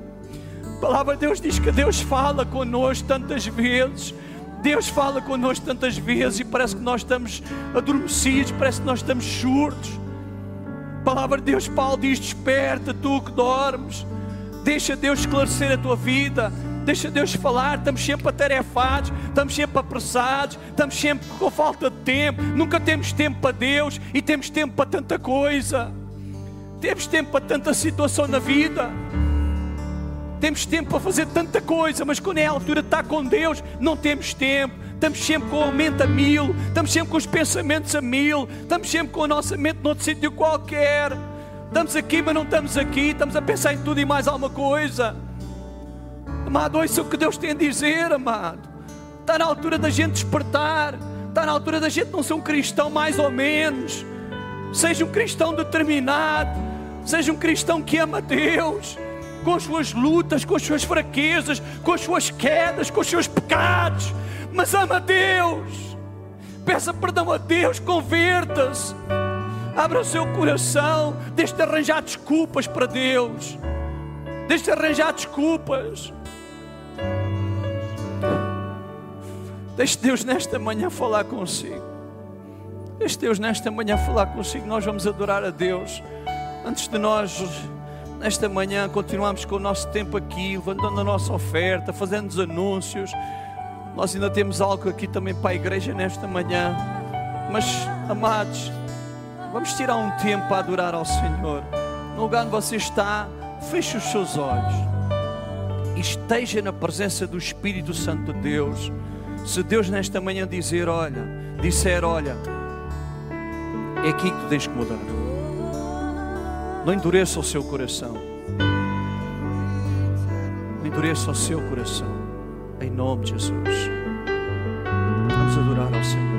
A palavra de Deus diz que Deus fala conosco tantas vezes. Deus fala conosco tantas vezes e parece que nós estamos adormecidos, parece que nós estamos surdos. A palavra de Deus, Paulo diz: Desperta, tu que dormes. Deixa Deus esclarecer a tua vida. Deixa Deus falar. Estamos sempre atarefados, estamos sempre apressados, estamos sempre com falta de tempo. Nunca temos tempo para Deus e temos tempo para tanta coisa. Temos tempo para tanta situação na vida. Temos tempo para fazer tanta coisa, mas quando é a altura de estar com Deus, não temos tempo. Estamos sempre com a mente a mil, estamos sempre com os pensamentos a mil, estamos sempre com a nossa mente noutro sítio qualquer. Estamos aqui, mas não estamos aqui, estamos a pensar em tudo e mais alguma coisa. Amado, ouça o que Deus tem a dizer, amado. Está na altura da gente despertar, está na altura da gente não ser um cristão mais ou menos. Seja um cristão determinado, seja um cristão que ama Deus, com as suas lutas, com as suas fraquezas, com as suas quedas, com os seus pecados, mas ama Deus. Peça perdão a Deus, converta-se. Abra o seu coração, deixe de arranjar desculpas para Deus. Deixe de arranjar desculpas. Deixe Deus nesta manhã falar consigo. Deixe Deus nesta manhã falar consigo. Nós vamos adorar a Deus. Antes de nós, nesta manhã, continuarmos com o nosso tempo aqui, levantando a nossa oferta, fazendo os anúncios. Nós ainda temos algo aqui também para a igreja nesta manhã. Mas, amados, vamos tirar um tempo para adorar ao Senhor. No lugar onde você está, feche os seus olhos e esteja na presença do Espírito Santo de Deus. Se Deus nesta manhã dizer, olha, disser, olha, é aqui que tu tens que mudar. Não endureça o seu coração. Não endureça o seu coração. Em nome de Jesus. Vamos adorar ao Senhor.